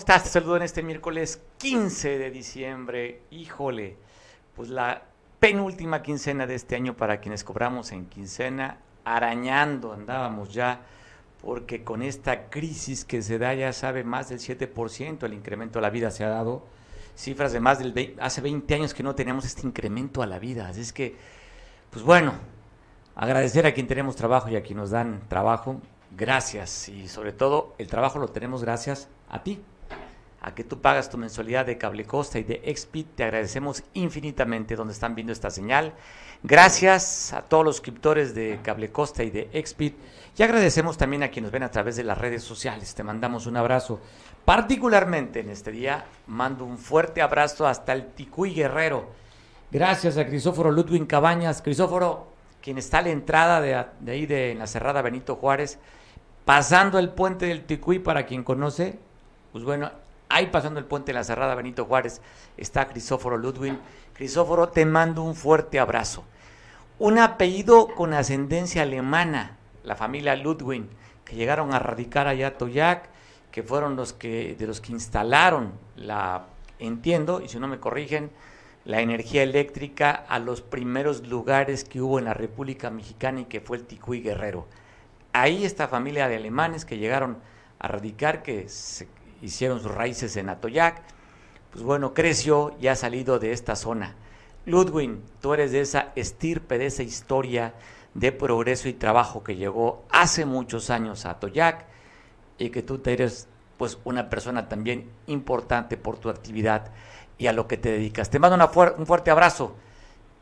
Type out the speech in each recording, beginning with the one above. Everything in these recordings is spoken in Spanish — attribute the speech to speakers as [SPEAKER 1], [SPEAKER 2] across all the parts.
[SPEAKER 1] estás? Te saludo en este miércoles 15 de diciembre. Híjole, pues la penúltima quincena de este año para quienes cobramos en quincena, arañando andábamos ya, porque con esta crisis que se da, ya sabe, más del 7%, el incremento a la vida se ha dado, cifras de más del hace 20 años que no teníamos este incremento a la vida. Así es que, pues bueno, agradecer a quien tenemos trabajo y a quien nos dan trabajo. Gracias y sobre todo el trabajo lo tenemos gracias a ti, a que tú pagas tu mensualidad de Cable Costa y de Expit. Te agradecemos infinitamente donde están viendo esta señal. Gracias a todos los suscriptores de Cable Costa y de Expit. Y agradecemos también a quienes nos ven a través de las redes sociales. Te mandamos un abrazo. Particularmente en este día, mando un fuerte abrazo hasta el Ticuy Guerrero. Gracias a Crisóforo Ludwig Cabañas. Crisóforo, quien está a la entrada de, ahí de la Cerrada Benito Juárez, pasando el puente del Ticuy, para quien conoce, pues bueno, ahí pasando el puente de la Cerrada Benito Juárez está Crisóforo Ludwig. Crisóforo, te mando un fuerte abrazo. Un apellido con ascendencia alemana, la familia Ludwig, que llegaron a radicar allá a Toyac, que fueron los que, de los que instalaron la, entiendo, y si no me corrigen, la energía eléctrica a los primeros lugares que hubo en la República Mexicana y que fue el Ticuy Guerrero. Ahí esta familia de alemanes que llegaron a radicar, que se hicieron sus raíces en Atoyac, pues bueno, creció y ha salido de esta zona. Ludwig, tú eres de esa estirpe, de esa historia de progreso y trabajo que llegó hace muchos años a Atoyac y que tú eres pues una persona también importante por tu actividad y a lo que te dedicas. Te mando un fuerte abrazo.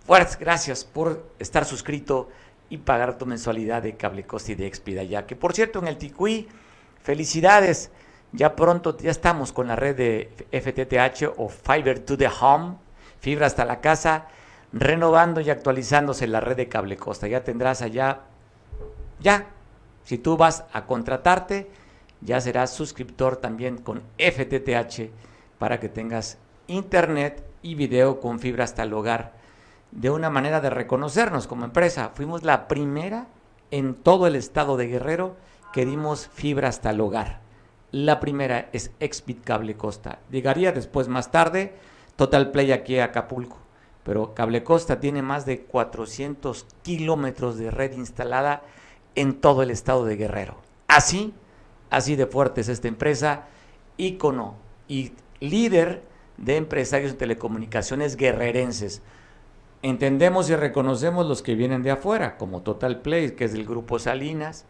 [SPEAKER 1] Fuertes gracias por estar suscrito y pagar tu mensualidad de Cable Costa y de Expida ya. Que por cierto, en el Ticuí, felicidades. Ya pronto ya estamos con la red de FTTH o Fiber to the Home, fibra hasta la casa, renovando y actualizándose la red de Cable Costa. Ya tendrás allá, ya, si tú vas a contratarte, ya serás suscriptor también con FTTH para que tengas internet y video con fibra hasta el hogar. De una manera de reconocernos como empresa. Fuimos la primera en todo el estado de Guerrero que dimos fibra hasta el hogar. La primera es Expit Cable Costa. Llegaría después más tarde Total Play aquí a Acapulco. Pero Cable Costa tiene más de 400 kilómetros de red instalada en todo el estado de Guerrero. Así, así de fuerte es esta empresa, ícono y líder de empresarios de telecomunicaciones guerrerenses. Entendemos y reconocemos los que vienen de afuera, como Total Play, que es del grupo Salinas.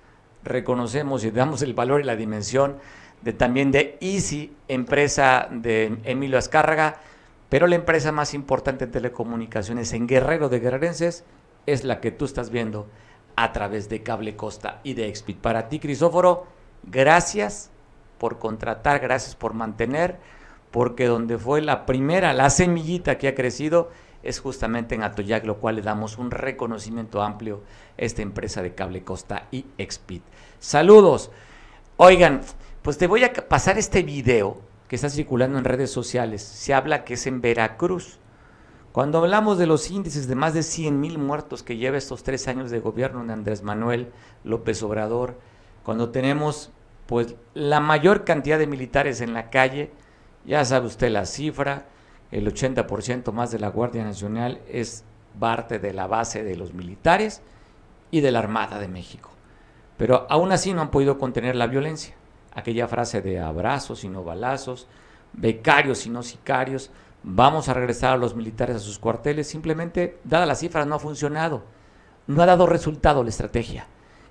[SPEAKER 1] Reconocemos y damos el valor y la dimensión de también de Easy, empresa de Emilio Azcárraga, pero la empresa más importante en telecomunicaciones en Guerrero de Guerrerenses es la que tú estás viendo a través de Cable Costa y de Expit. Para ti, Crisóforo, gracias por contratar, gracias por mantener, porque donde fue la primera, la semillita que ha crecido, es justamente en Atoyac, lo cual le damos un reconocimiento amplio a esta empresa de Cable Costa y Expit. Saludos. Oigan, pues te voy a pasar este video que está circulando en redes sociales. Se habla que es en Veracruz. Cuando hablamos de los índices de más de 100 mil muertos que lleva estos tres años de gobierno de Andrés Manuel López Obrador, cuando tenemos pues la mayor cantidad de militares en la calle, ya sabe usted la cifra, el 80% más de la Guardia Nacional es parte de la base de los militares y de la Armada de México. Pero aún así no han podido contener la violencia aquella frase de abrazos y no balazos, becarios y no sicarios, vamos a regresar a los militares a sus cuarteles, simplemente, dada las cifras, no ha funcionado, no ha dado resultado la estrategia.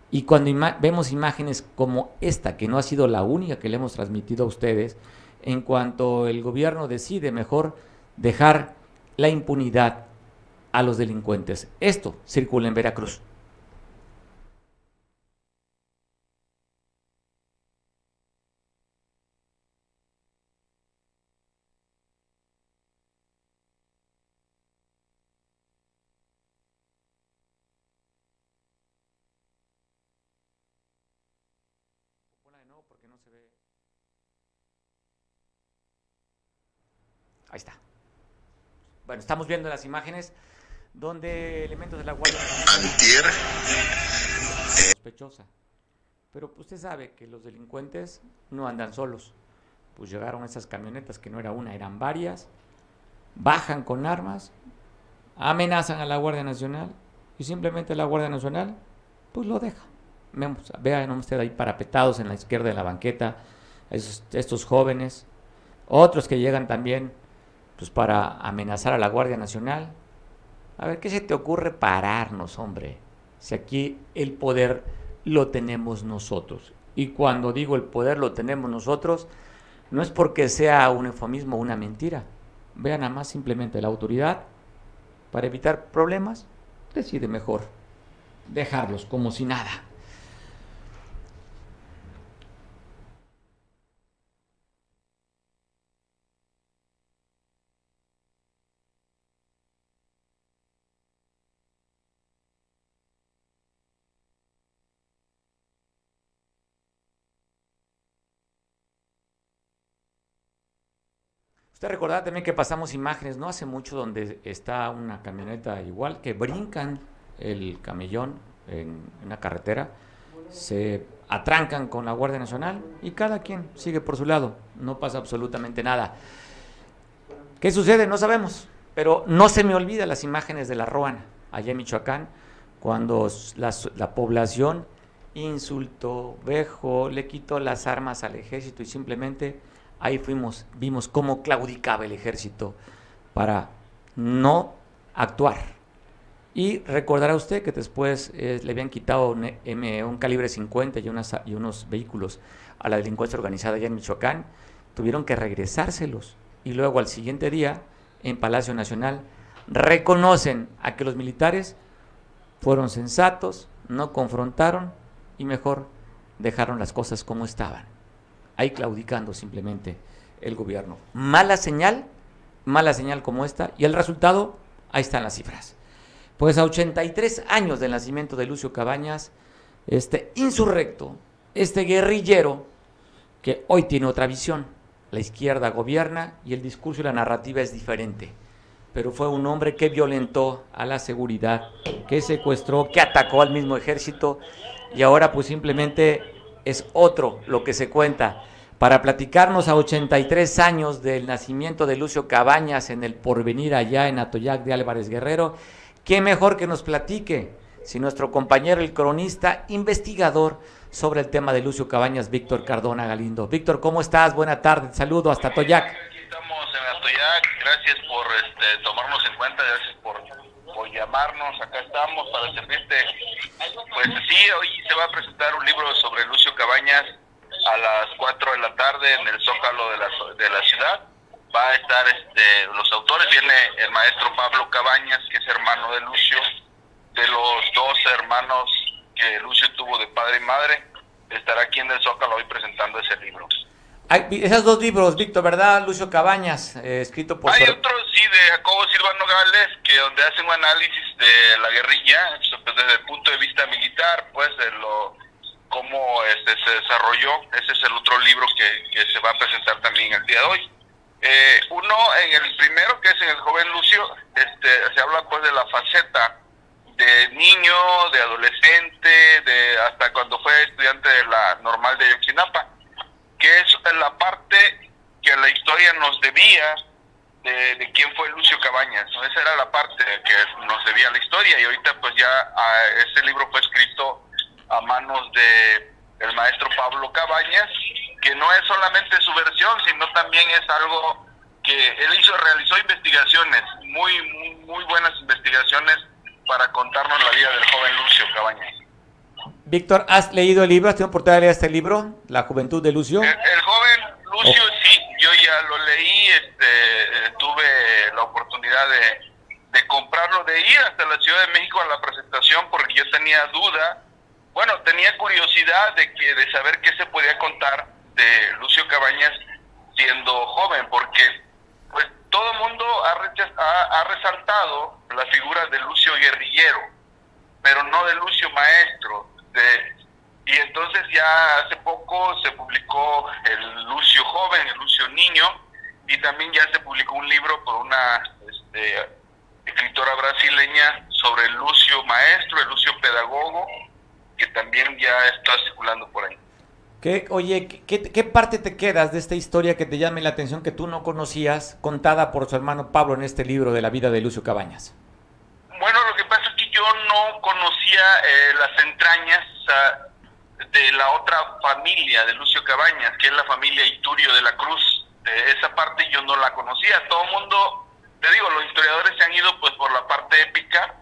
[SPEAKER 1] Y cuando vemos imágenes como esta, que no ha sido la única que le hemos transmitido a ustedes, en cuanto el gobierno decide mejor dejar la impunidad a los delincuentes. Esto circula en Veracruz. Ahí está. Bueno, estamos viendo las imágenes donde elementos de la Guardia Antier. sospechosa. Pero usted sabe que los delincuentes no andan solos. pues llegaron esas camionetas que no era una, eran varias, bajan con armas, amenazan a la Guardia Nacional y simplemente la Guardia Nacional pues lo deja. Vean ustedes ahí parapetados en la izquierda de la banqueta, estos jóvenes, otros que llegan también pues para amenazar a la Guardia Nacional. A ver, ¿qué se te ocurre pararnos, hombre? Si aquí el poder lo tenemos nosotros. Y cuando digo el poder lo tenemos nosotros, no es porque sea un eufemismo o una mentira. Vean nada más simplemente la autoridad, para evitar problemas, decide mejor dejarlos como si nada. Usted recordará también que pasamos imágenes no hace mucho donde está una camioneta igual que brincan el camellón en, una carretera, se atrancan con la Guardia Nacional y cada quien sigue por su lado, no pasa absolutamente nada. ¿Qué sucede? No sabemos, pero no se me olvida las imágenes de la Roana, allá en Michoacán, cuando la, la población insultó, vejó, le quitó las armas al ejército y simplemente ahí fuimos, vimos cómo claudicaba el ejército para no actuar. Y recordará usted que después eh, le habían quitado un, un calibre 50 y, y unos vehículos a la delincuencia organizada allá en Michoacán, tuvieron que regresárselos. Y luego al siguiente día, en Palacio Nacional, reconocen a que los militares fueron sensatos, no confrontaron y mejor dejaron las cosas como estaban ahí claudicando simplemente el gobierno. Mala señal, mala señal como esta, y el resultado, ahí están las cifras. Pues a 83 años del nacimiento de Lucio Cabañas, este insurrecto, este guerrillero, que hoy tiene otra visión. La izquierda gobierna y el discurso y la narrativa es diferente. Pero fue un hombre que violentó a la seguridad, que secuestró, que atacó al mismo ejército y ahora pues simplemente es otro lo que se cuenta. Para platicarnos a 83 años del nacimiento de Lucio Cabañas en el porvenir allá en Atoyac de Álvarez Guerrero, qué mejor que nos platique si nuestro compañero, el cronista, investigador sobre el tema de Lucio Cabañas, Víctor Cardona Galindo. Víctor, ¿cómo estás? Buena tarde, saludo hasta Atoyac.
[SPEAKER 2] Aquí estamos en Atoyac, gracias por este, tomarnos en cuenta, gracias por, por llamarnos, acá estamos para servirte pues sí, hoy se va a presentar un libro sobre Lucio Cabañas a las 4 de la tarde en el Zócalo de la, de la ciudad. Va a estar este, los autores, viene el maestro Pablo Cabañas, que es hermano de Lucio, de los dos hermanos que Lucio tuvo de padre y madre, estará aquí en el Zócalo hoy presentando ese libro.
[SPEAKER 1] Hay esos dos libros, Víctor, ¿verdad? Lucio Cabañas, eh, escrito por...
[SPEAKER 2] Hay otro, sí, de Jacobo Silvano Gales, que donde hace un análisis de la guerrilla, pues, desde el punto de vista militar, pues, de lo cómo este, se desarrolló. Ese es el otro libro que, que se va a presentar también el día de hoy. Eh, uno, en el primero, que es en el joven Lucio, este, se habla pues de la faceta de niño, de adolescente, de hasta cuando fue estudiante de la normal de Yoquinapa que es la parte que la historia nos debía de, quién fue Lucio Cabañas. Esa era la parte que nos debía la historia y ahorita pues ya ese libro fue escrito a manos de el maestro Pablo Cabañas, que no es solamente su versión, sino también es algo que él hizo, realizó investigaciones, muy, muy, muy buenas investigaciones para contarnos la vida del joven Lucio Cabañas.
[SPEAKER 1] Víctor, ¿has leído el libro? ¿Has tenido oportunidad de leer este libro, La juventud de Lucio?
[SPEAKER 2] El, joven Lucio, oh. sí, yo ya lo leí, este, eh, tuve la oportunidad de, comprarlo, de ir hasta la Ciudad de México a la presentación porque yo tenía duda, bueno, tenía curiosidad de, que, de saber qué se podía contar de Lucio Cabañas siendo joven, porque pues todo el mundo ha, ha resaltado la figura de Lucio guerrillero, pero no de Lucio maestro y entonces ya hace poco se publicó el Lucio Joven, el Lucio Niño, y también ya se publicó un libro por una este, escritora brasileña sobre el Lucio Maestro, el Lucio Pedagogo, que también ya está circulando por ahí.
[SPEAKER 1] ¿Qué, oye, ¿qué, parte te quedas de esta historia que te llame la atención que tú no conocías, contada por su hermano Pablo en este libro de la vida de Lucio Cabañas?
[SPEAKER 2] Bueno, lo que pasa es que yo no conocía eh, las entrañas de la otra familia de Lucio Cabañas, que es la familia Iturio de la Cruz. De esa parte yo no la conocía. Todo el mundo, te digo, los historiadores se han ido pues por la parte épica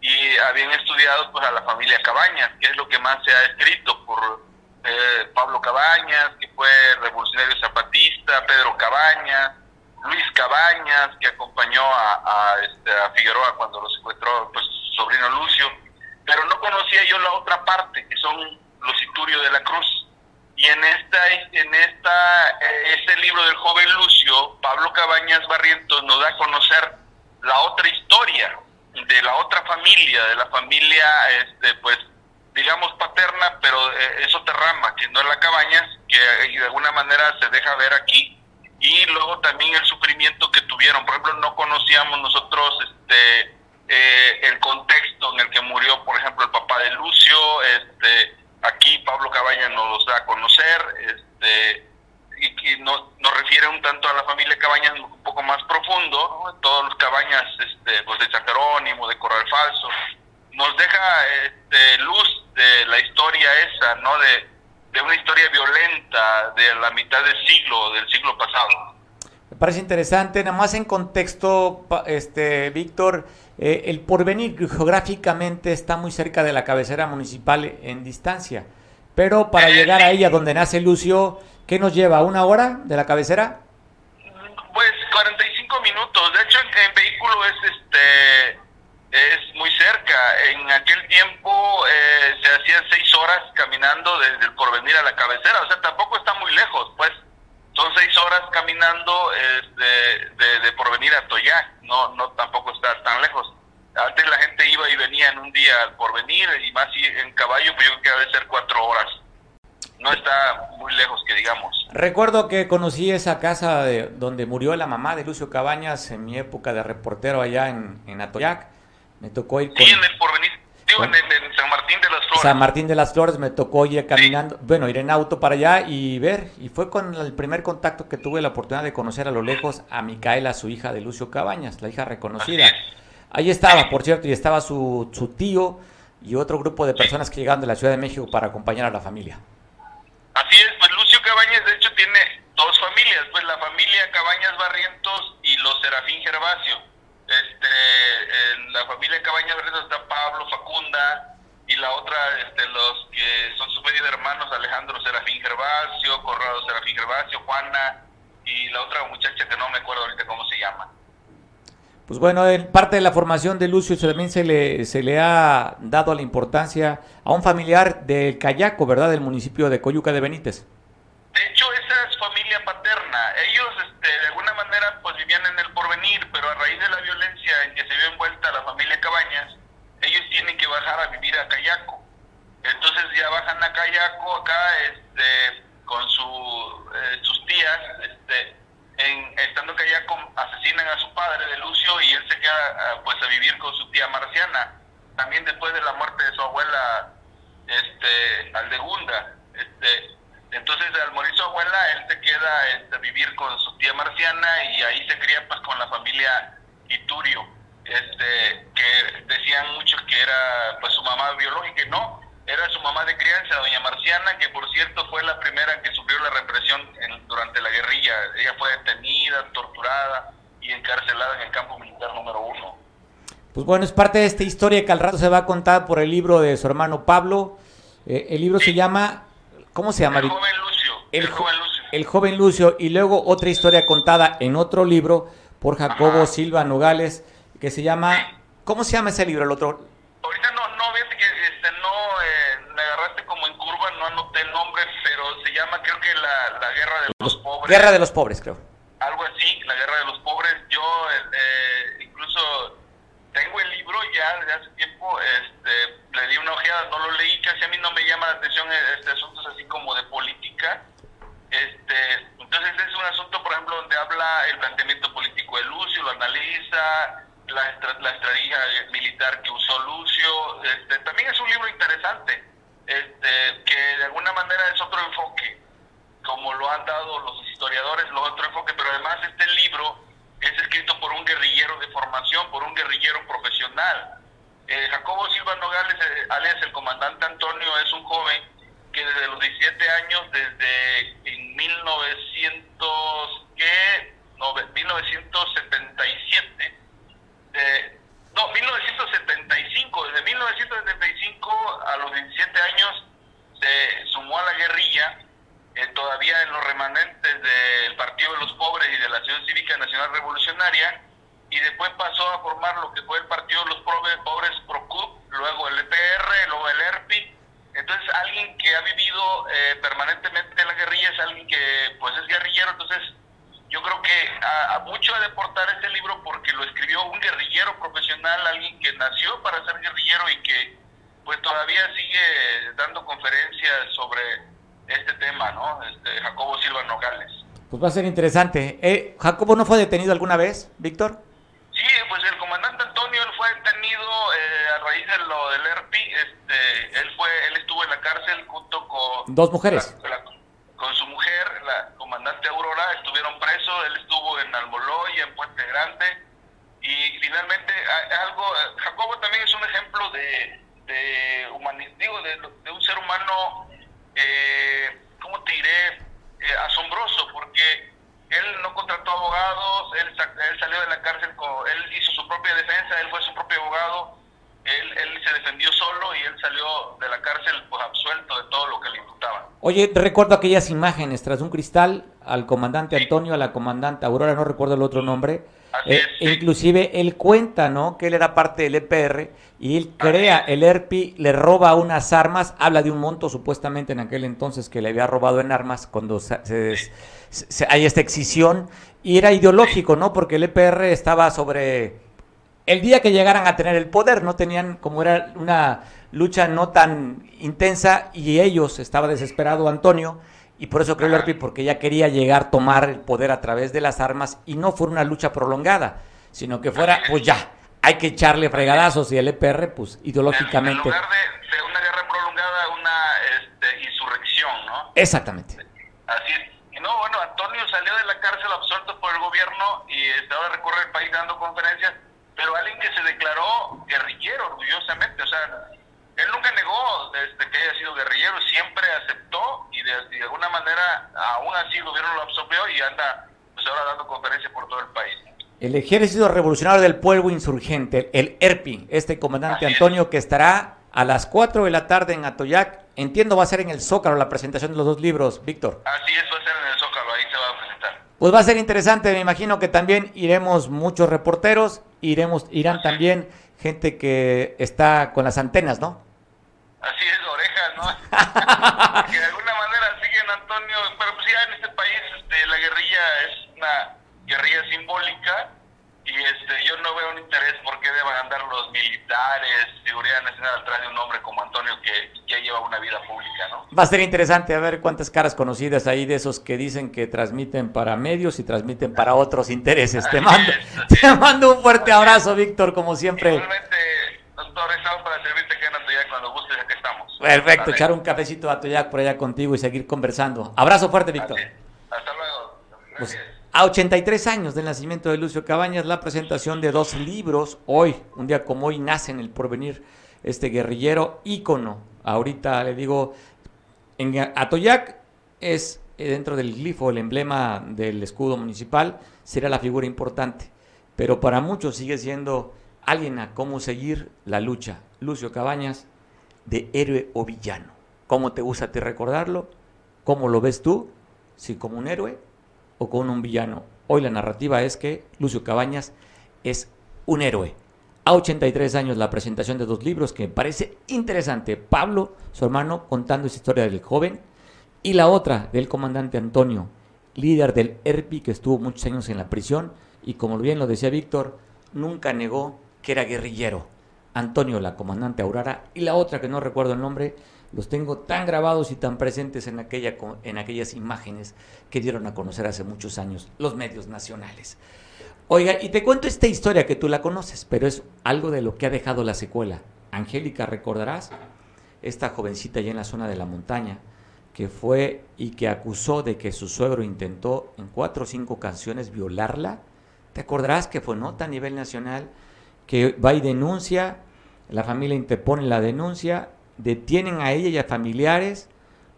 [SPEAKER 2] y habían estudiado pues a la familia Cabañas, que es lo que más se ha escrito por eh, Pablo Cabañas, que fue revolucionario zapatista, Pedro Cabañas, Luis Cabañas, que acompañó a, este, a Figueroa cuando lo secuestró pues, su sobrino Lucio, pero no conocía yo la otra parte, que son los de la Cruz. Y en esta, en esta, eh, este libro del joven Lucio, Pablo Cabañas Barrientos nos da a conocer la otra historia de la otra familia, de la familia, este, pues, digamos paterna, pero eh, es otra rama, que no es la Cabañas, que de alguna manera se deja ver aquí. Y luego también el sufrimiento que tuvieron. Por ejemplo, no conocíamos nosotros este, eh, el contexto en el que murió, por ejemplo, el papá de Lucio. Este, aquí Pablo Cabañas nos da a conocer. Este, y que nos, refiere un tanto a la familia Cabañas un poco más profundo, todos los Cabañas este, pues de San Jerónimo, de Corral Falso, nos deja este, luz de la historia esa, ¿no? De, de una historia violenta de la mitad del siglo, del siglo pasado.
[SPEAKER 1] Me parece interesante, nada más en contexto, este Víctor, eh, el porvenir geográficamente está muy cerca de la cabecera municipal en distancia, pero para eh, llegar a ella donde nace Lucio, ¿qué nos lleva? ¿Una hora de la cabecera?
[SPEAKER 2] Pues 45 minutos, de hecho en vehículo es este es muy cerca. En aquel tiempo eh, se hacían seis horas caminando desde el porvenir a la cabecera, o sea, tampoco está muy lejos, pues son seis horas caminando este, de, porvenir a Toyac, no, no tampoco está tan lejos. Antes la gente iba y venía en un día al porvenir y más en caballo, pues yo creo que debe ser cuatro horas. No está muy lejos, que digamos.
[SPEAKER 1] Recuerdo que conocí esa casa de, donde murió la mamá de Lucio Cabañas en mi época de reportero allá en, en Atoyac me tocó ir
[SPEAKER 2] con... Sí, en el porvenir. Digo, en, San Martín de las Flores.
[SPEAKER 1] San Martín de las Flores me tocó ir caminando, bueno, ir en auto para allá y ver. Y fue con el primer contacto que tuve la oportunidad de conocer a lo lejos a Micaela, su hija de Lucio Cabañas, la hija reconocida. Ahí estaba, por cierto, y estaba su, su tío y otro grupo de personas que llegaron de la Ciudad de México para acompañar a la familia.
[SPEAKER 2] Así es, pues Lucio Cabañas de hecho tiene dos familias, pues la familia Cabañas Barrientos y los Serafín Gervasio este, en la familia Cabañas Barrientos está Pablo, Facunda, y la otra, este, los que son su medio de hermanos, Alejandro Serafín Gervasio, Corrado Serafín Gervasio, Juana, y la otra muchacha que no me acuerdo ahorita cómo se llama.
[SPEAKER 1] Pues bueno, en parte de la formación de Lucio también se le, se le ha dado la importancia a un familiar del Cayaco, ¿verdad? Del municipio de Coyuca de Benítez.
[SPEAKER 2] De hecho, esa es familia paterna. Ellos, este, de alguna manera, pues vivían en el porvenir, pero a raíz de la violencia en que se vio envuelta la familia Cabañas, ellos tienen que bajar a vivir a Cayaco. Entonces ya bajan a Cayaco acá, este, con su, eh, sus tías, este, en, estando Cayaco, asesinan a su padre de Lucio y él se queda ah, pues a vivir con su tía Marciana. También después de la muerte de su abuela, este, Aldegunda, este, entonces, al morir su abuela, él se queda este, vivir con su tía Marciana y ahí se cría pues con la familia Iturio, este, que decían muchos que era pues su mamá biológica, y no, era su mamá de crianza, doña Marciana, que por cierto fue la primera que sufrió la represión durante la guerrilla. Ella fue detenida, torturada y encarcelada en el campo militar número uno.
[SPEAKER 1] Pues bueno, es parte de esta historia que al rato se va a contar por el libro de su hermano Pablo. Eh, el libro se llama ¿Cómo se llama?
[SPEAKER 2] El joven Lucio.
[SPEAKER 1] El, joven Lucio. El joven Lucio. Y luego otra historia contada en otro libro por Jacobo Silva Nogales que se llama... ¿Cómo se llama ese libro? El otro...
[SPEAKER 2] Ahorita no, no, fíjate que este, no, eh, me agarraste como en curva, no anoté el nombre, pero se llama creo que la, la Guerra de los, Pobres.
[SPEAKER 1] Guerra de los Pobres, creo.
[SPEAKER 2] leí casi a mí no me llama la atención eh, este asuntos así como de política. Este, entonces es un asunto, por ejemplo, donde habla el planteamiento político de Lucio, lo analiza, la, la estrategia eh, militar que usó Lucio. Este, también es un libro interesante, este, que de alguna manera es otro enfoque, como lo han dado los historiadores, los otro enfoque, pero además este libro es escrito por un guerrillero de formación, por un guerrillero profesional eh, Jacobo Silva Nogales, eh, alias el comandante Antonio, es un joven que desde los 17 años, desde en 1900, ¿qué? No, 1977, eh, no, 1975, desde 1975 a los 17 años se sumó a la guerrilla, eh, todavía en los remanentes del Partido de los Pobres y de la Ciudad Cívica Nacional Revolucionaria, y después pasó a formar lo que fue el Partido de los Pobres, PROCUP, luego el EPR, luego el ERPI. Entonces, alguien que ha vivido eh, permanentemente en la guerrilla es alguien que pues es guerrillero, entonces yo creo que a, a mucho de aportar este libro porque lo escribió un guerrillero profesional, alguien que nació para ser guerrillero y que pues todavía sigue dando conferencias sobre este tema, ¿no? Este, Jacobo Silva Nogales.
[SPEAKER 1] Pues va a ser interesante. Eh, ¿Jacobo no fue detenido alguna vez, Víctor?
[SPEAKER 2] Lo del ERPI. Este, él fue, él estuvo en la cárcel junto con
[SPEAKER 1] dos mujeres,
[SPEAKER 2] la, la, con su mujer, la comandante Aurora, estuvieron presos. Él estuvo en Almoloy, en Puente Grande y finalmente algo. Jacobo también es un ejemplo de, de digo, de, de, un ser humano, eh, ¿cómo te diré? Eh, asombroso, porque él no contrató abogados, él, él salió de la cárcel, con, él hizo su propia defensa, él fue su propio abogado, él, él, se defendió solo y él salió de la cárcel pues absuelto de todo lo que le imputaban.
[SPEAKER 1] Oye, recuerdo aquellas imágenes tras un cristal al comandante sí. Antonio, a la comandante Aurora, no recuerdo el otro nombre.
[SPEAKER 2] Así
[SPEAKER 1] eh,
[SPEAKER 2] es, sí.
[SPEAKER 1] Inclusive él cuenta, ¿no? Que él era parte del EPR y él crea el ERPI, le roba unas armas, habla de un monto supuestamente en aquel entonces que le había robado en armas cuando se, se, se, hay esta excisión y era ideológico, ¿no? Porque el EPR estaba sobre el día que llegaran a tener el poder, no tenían como era una lucha no tan intensa y ellos estaba desesperado Antonio y por eso creó el ERPI porque ya quería llegar a tomar el poder a través de las armas y no fuera una lucha prolongada, sino que fuera pues ya hay que echarle fregadazos y el EPR pues ideológicamente
[SPEAKER 2] en lugar de, de una guerra prolongada una este, insurrección, ¿no?
[SPEAKER 1] Exactamente.
[SPEAKER 2] Así es. Y no, bueno, Antonio salió de la cárcel absuelto por el gobierno y ahora recorre el país dando conferencias pero alguien que se declaró guerrillero orgullosamente, o sea, él nunca negó desde que haya sido guerrillero, siempre aceptó y de, de alguna manera aún así el gobierno lo absorbió y anda pues ahora dando conferencias por todo el país.
[SPEAKER 1] El Ejército Revolucionario del Pueblo Insurgente, el ERPI, este comandante así Antonio es. que estará a las 4 de la tarde en Atoyac, entiendo va a ser en el Zócalo la presentación de los dos libros, Víctor.
[SPEAKER 2] Así es, va a ser en el Zócalo, ahí se va a presentar.
[SPEAKER 1] Pues va a ser interesante, me imagino que también iremos muchos reporteros, iremos, irán también gente que está con las antenas, ¿no?
[SPEAKER 2] Así es, orejas, ¿no? que de alguna manera siguen Antonio, pero pues ya en este país este, la guerrilla es una guerrilla simbólica y este yo no veo un interés por qué deban andar los militares, seguridad nacional atrás de un hombre como Antonio que ya lleva una vida pública, ¿no?
[SPEAKER 1] Va a ser interesante a ver cuántas caras conocidas hay de esos que dicen que transmiten para medios y transmiten para otros intereses. Así te mando, es, te mando un fuerte abrazo, Víctor, como siempre.
[SPEAKER 2] Igualmente, doctor, estamos para servirte aquí en Atoyac cuando gustes, aquí estamos.
[SPEAKER 1] Perfecto, Dale. echar un cafecito a Atoyac por allá contigo y seguir conversando. Abrazo fuerte, Víctor.
[SPEAKER 2] Hasta luego.
[SPEAKER 1] Pues, a 83 años del nacimiento de Lucio Cabañas, la presentación de dos libros. Hoy, un día como hoy, nace en el porvenir este guerrillero ícono. Ahorita le digo, en Atoyac es eh, dentro del glifo, el emblema del escudo municipal, será la figura importante. Pero para muchos sigue siendo alguien a cómo seguir la lucha. Lucio Cabañas, de héroe o villano. ¿Cómo te gusta te recordarlo? ¿Cómo lo ves tú? Si como un héroe o con un villano. Hoy la narrativa es que Lucio Cabañas es un héroe. A 83 años la presentación de dos libros que me parece interesante. Pablo, su hermano, contando esa historia del joven. Y la otra del comandante Antonio, líder del ERPI que estuvo muchos años en la prisión y como bien lo decía Víctor, nunca negó que era guerrillero. Antonio, la comandante Aurora, y la otra que no recuerdo el nombre, los tengo tan grabados y tan presentes en, aquella, en aquellas imágenes que dieron a conocer hace muchos años los medios nacionales. Oiga, y te cuento esta historia que tú la conoces, pero es algo de lo que ha dejado la secuela. Angélica, recordarás, esta jovencita allá en la zona de la montaña, que fue y que acusó de que su suegro intentó en cuatro o cinco canciones violarla. ¿Te acordarás que fue nota a nivel nacional? que va y denuncia, la familia interpone la denuncia, detienen a ella y a familiares,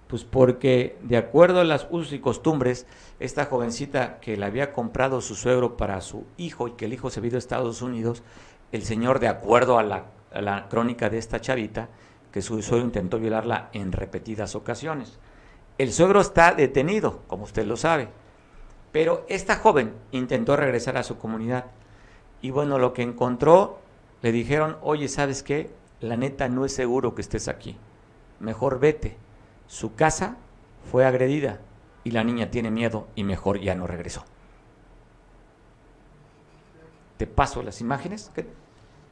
[SPEAKER 1] pues porque de acuerdo a las usos y costumbres, esta jovencita que le había comprado su suegro para su hijo y que el hijo se vio a Estados Unidos, el señor, de acuerdo a la, a la crónica de esta chavita, que su suegro intentó violarla en repetidas ocasiones. El suegro está detenido, como usted lo sabe, pero esta joven intentó regresar a su comunidad y bueno, lo que encontró, le dijeron, oye, ¿sabes qué? La neta no es seguro que estés aquí, mejor vete. Su casa fue agredida y la niña tiene miedo y mejor ya no regresó. Te paso las imágenes,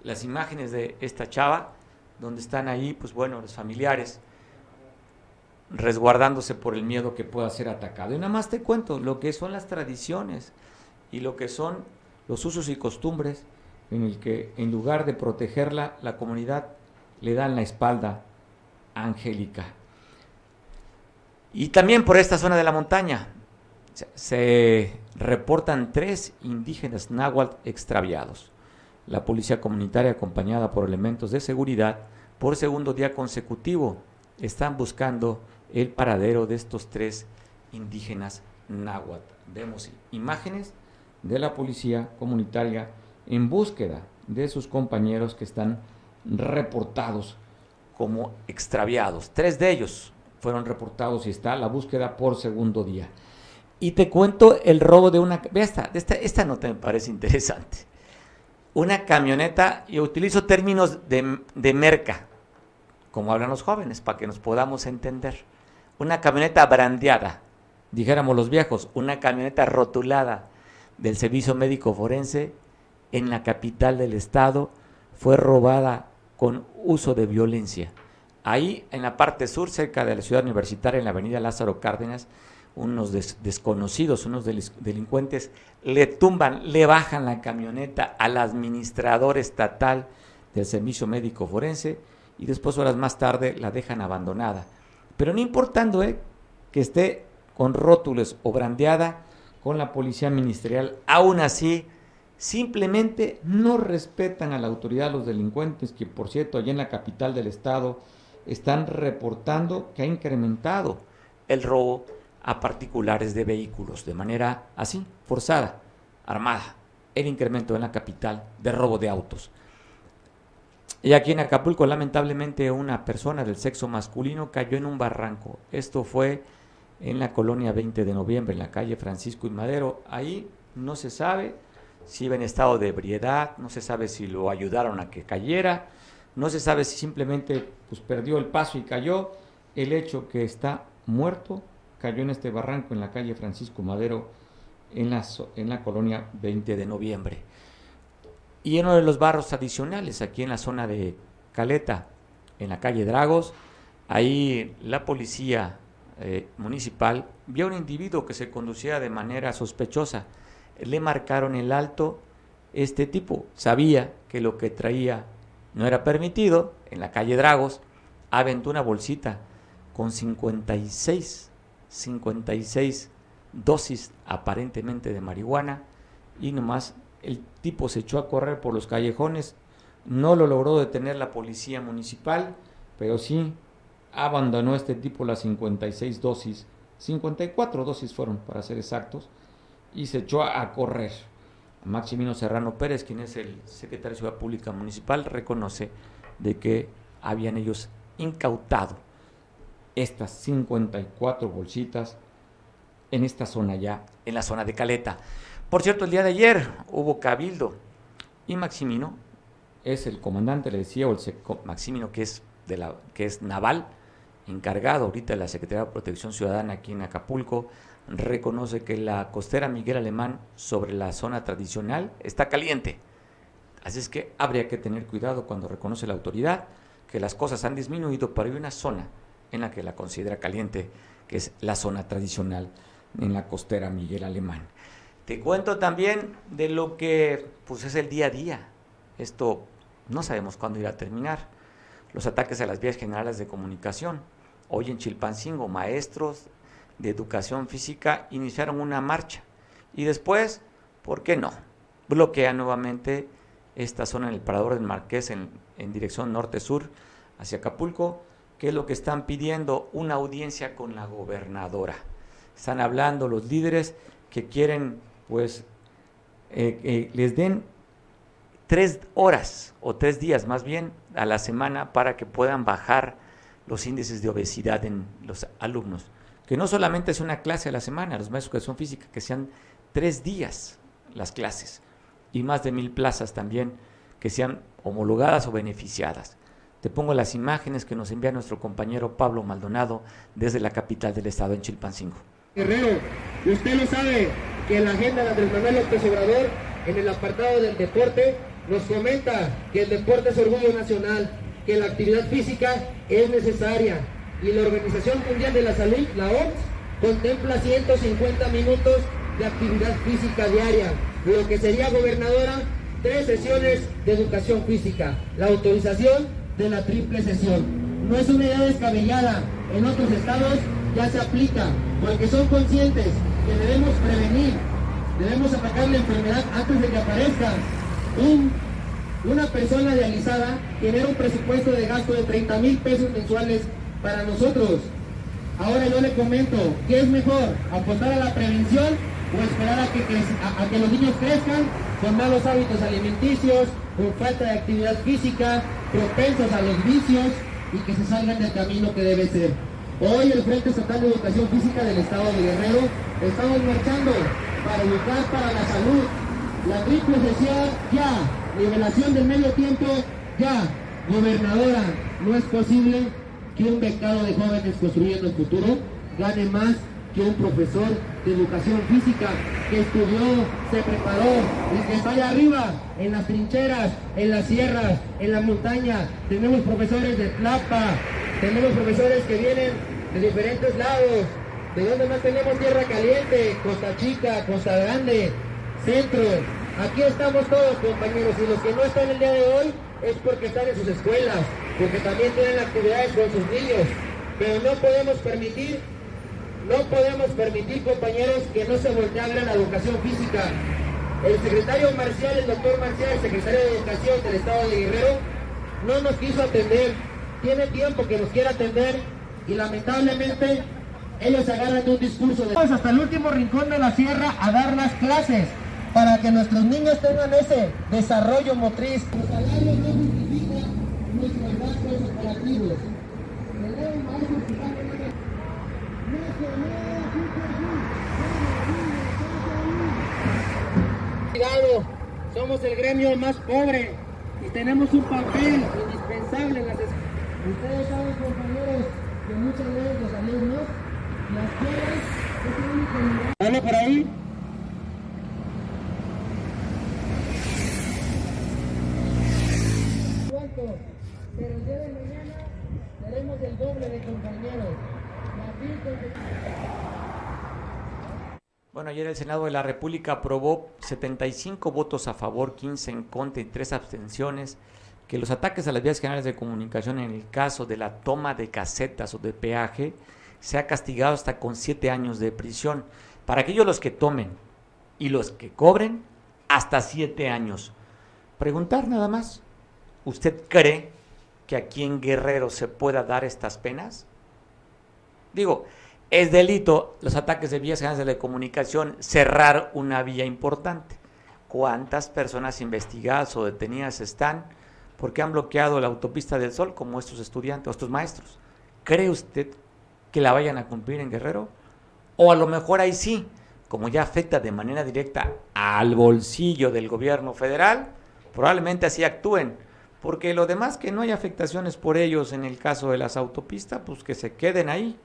[SPEAKER 1] las imágenes de esta chava, donde están ahí, pues bueno, los familiares resguardándose por el miedo que pueda ser atacado. Y nada más te cuento lo que son las tradiciones y lo que son los usos y costumbres en el que en lugar de protegerla, la comunidad le dan la espalda a Angélica. Y también por esta zona de la montaña se reportan tres indígenas náhuatl extraviados. La policía comunitaria, acompañada por elementos de seguridad, por segundo día consecutivo, están buscando el paradero de estos tres indígenas náhuatl. Vemos imágenes de la policía comunitaria en búsqueda de sus compañeros que están reportados como extraviados. Tres de ellos fueron reportados y está la búsqueda por segundo día. Y te cuento el robo de una... Ve esta, esta, esta nota me parece interesante. Una camioneta, y utilizo términos de, de merca, como hablan los jóvenes, para que nos podamos entender una camioneta brandeada, dijéramos los viejos, una camioneta rotulada del Servicio Médico Forense en la capital del estado fue robada con uso de violencia. Ahí, en la parte sur, cerca de la ciudad universitaria, en la avenida Lázaro Cárdenas, unos desconocidos, unos delincuentes, le tumban, le bajan la camioneta al administrador estatal del Servicio Médico Forense y después, horas más tarde, la dejan abandonada. Pero no importando ¿eh? que esté con rótulos o brandeada con la policía ministerial, aún así simplemente no respetan a la autoridad los delincuentes, que por cierto allá en la capital del estado están reportando que ha incrementado el robo a particulares de vehículos de manera así, forzada, armada, el incremento en la capital de robo de autos. Y aquí en Acapulco, lamentablemente, una persona del sexo masculino cayó en un barranco. Esto fue en la colonia 20 de noviembre, en la calle Francisco y Madero. Ahí no se sabe si iba en estado de ebriedad, no se sabe si lo ayudaron a que cayera, no se sabe si simplemente pues, perdió el paso y cayó. El hecho que está muerto cayó en este barranco en la calle Francisco Madero, en la, en la colonia 20 de noviembre. Y en uno de los barrios adicionales, aquí en la zona de Caleta, en la calle Dragos, ahí la policía eh, municipal vio a un individuo que se conducía de manera sospechosa. Le marcaron el alto. Este tipo sabía que lo que traía no era permitido. En la calle Dragos aventó una bolsita con 56, 56 dosis aparentemente de marihuana y nomás el tipo se echó a correr por los callejones, no lo logró detener la policía municipal, pero sí abandonó este tipo las 56 dosis, 54 dosis fueron para ser exactos, y se echó a correr. Maximino Serrano Pérez, quien es el secretario de Ciudad Pública Municipal, reconoce de que habían ellos incautado estas 54 bolsitas en esta zona ya, en la zona de Caleta. Por cierto, el día de ayer hubo cabildo y Maximino es el comandante, le decía, o el Maximino que es, de la, que es naval, encargado ahorita de la Secretaría de Protección Ciudadana aquí en Acapulco, reconoce que la costera Miguel Alemán sobre la zona tradicional está caliente. Así es que habría que tener cuidado cuando reconoce la autoridad que las cosas han disminuido, pero hay una zona en la que la considera caliente, que es la zona tradicional en la costera Miguel Alemán. Te cuento también de lo que pues, es el día a día. Esto no sabemos cuándo irá a terminar. Los ataques a las vías generales de comunicación. Hoy en Chilpancingo, maestros de educación física iniciaron una marcha. Y después, ¿por qué no? Bloquean nuevamente esta zona en el Parador del Marqués en, en dirección norte-sur hacia Acapulco, que es lo que están pidiendo una audiencia con la gobernadora. Están hablando los líderes que quieren, pues, eh, les den tres horas o tres días más bien a la semana para que puedan bajar los índices de obesidad en los alumnos. Que no solamente es una clase a la semana, los maestros de educación física, que sean tres días las clases y más de mil plazas también que sean homologadas o beneficiadas. Te pongo las imágenes que nos envía nuestro compañero Pablo Maldonado desde la capital del estado en Chilpancingo.
[SPEAKER 3] Guerrero, y usted lo sabe, que la agenda de Andrés Manuel López Obrador, en el apartado del deporte, nos comenta que el deporte es orgullo nacional, que la actividad física es necesaria, y la Organización Mundial de la Salud, la OMS, contempla 150 minutos de actividad física diaria, lo que sería gobernadora tres sesiones de educación física. La autorización de la triple sesión. No es una idea descabellada, en otros estados ya se aplica, porque son conscientes que debemos prevenir, debemos atacar la enfermedad antes de que aparezca. una persona dializada genera un presupuesto de gasto de 30 mil pesos mensuales para nosotros. Ahora yo le comento, ¿qué es mejor? ¿Apostar a la prevención o esperar a que, a que los niños crezcan con malos hábitos alimenticios, con falta de actividad física, propensos a los vicios y que se salgan del camino que debe ser. Hoy el Frente Estatal de Educación Física del Estado de Guerrero estamos marchando para educar para la salud. La triple sesión ya, nivelación del medio tiempo ya, gobernadora, no es posible que un becado de jóvenes construyendo el futuro gane más que un profesor de educación física que estudió, se preparó y que está allá arriba, en las trincheras, en las sierras, en la montaña. Tenemos profesores de Tlapa, tenemos profesores que vienen de diferentes lados. ¿De dónde más tenemos tierra caliente? Costa Chica, Costa Grande, Centro. Aquí estamos todos, compañeros, y los que no están el día de hoy es porque están en sus escuelas, porque también tienen actividades con sus niños. Pero no podemos permitir no podemos permitir, compañeros, que no se voltee a la educación física. El secretario Marcial, el doctor Marcial, el secretario de Educación del Estado de Guerrero, no nos quiso atender. Tiene tiempo que nos quiera atender y lamentablemente ellos agarran de un discurso de... Vamos hasta el último rincón de la sierra a dar las clases para que nuestros niños tengan ese desarrollo motriz. Los salarios no justifican nuestros gastos operativos. Tenemos maestros que están Cuidado, somos el gremio más pobre y tenemos un papel indispensable en las escuelas. Ustedes saben, compañeros, que muchas veces los alumnos, las escuelas es el único lugar. ¿Vale por ahí? Pero el día de mañana tenemos el doble de compañeros.
[SPEAKER 1] Bueno, ayer el Senado de la República aprobó 75 votos a favor, 15 en contra y 3 abstenciones que los ataques a las vías generales de comunicación en el caso de la toma de casetas o de peaje sea castigado hasta con 7 años de prisión. Para aquellos los que tomen y los que cobren, hasta 7 años. Preguntar nada más, ¿usted cree que aquí en Guerrero se pueda dar estas penas? Digo, es delito los ataques de vías generales de comunicación cerrar una vía importante. ¿Cuántas personas investigadas o detenidas están porque han bloqueado la autopista del Sol como estos estudiantes o estos maestros? ¿Cree usted que la vayan a cumplir en Guerrero? O a lo mejor ahí sí, como ya afecta de manera directa al bolsillo del gobierno federal, probablemente así actúen. Porque lo demás que no hay afectaciones por ellos en el caso de las autopistas, pues que se queden ahí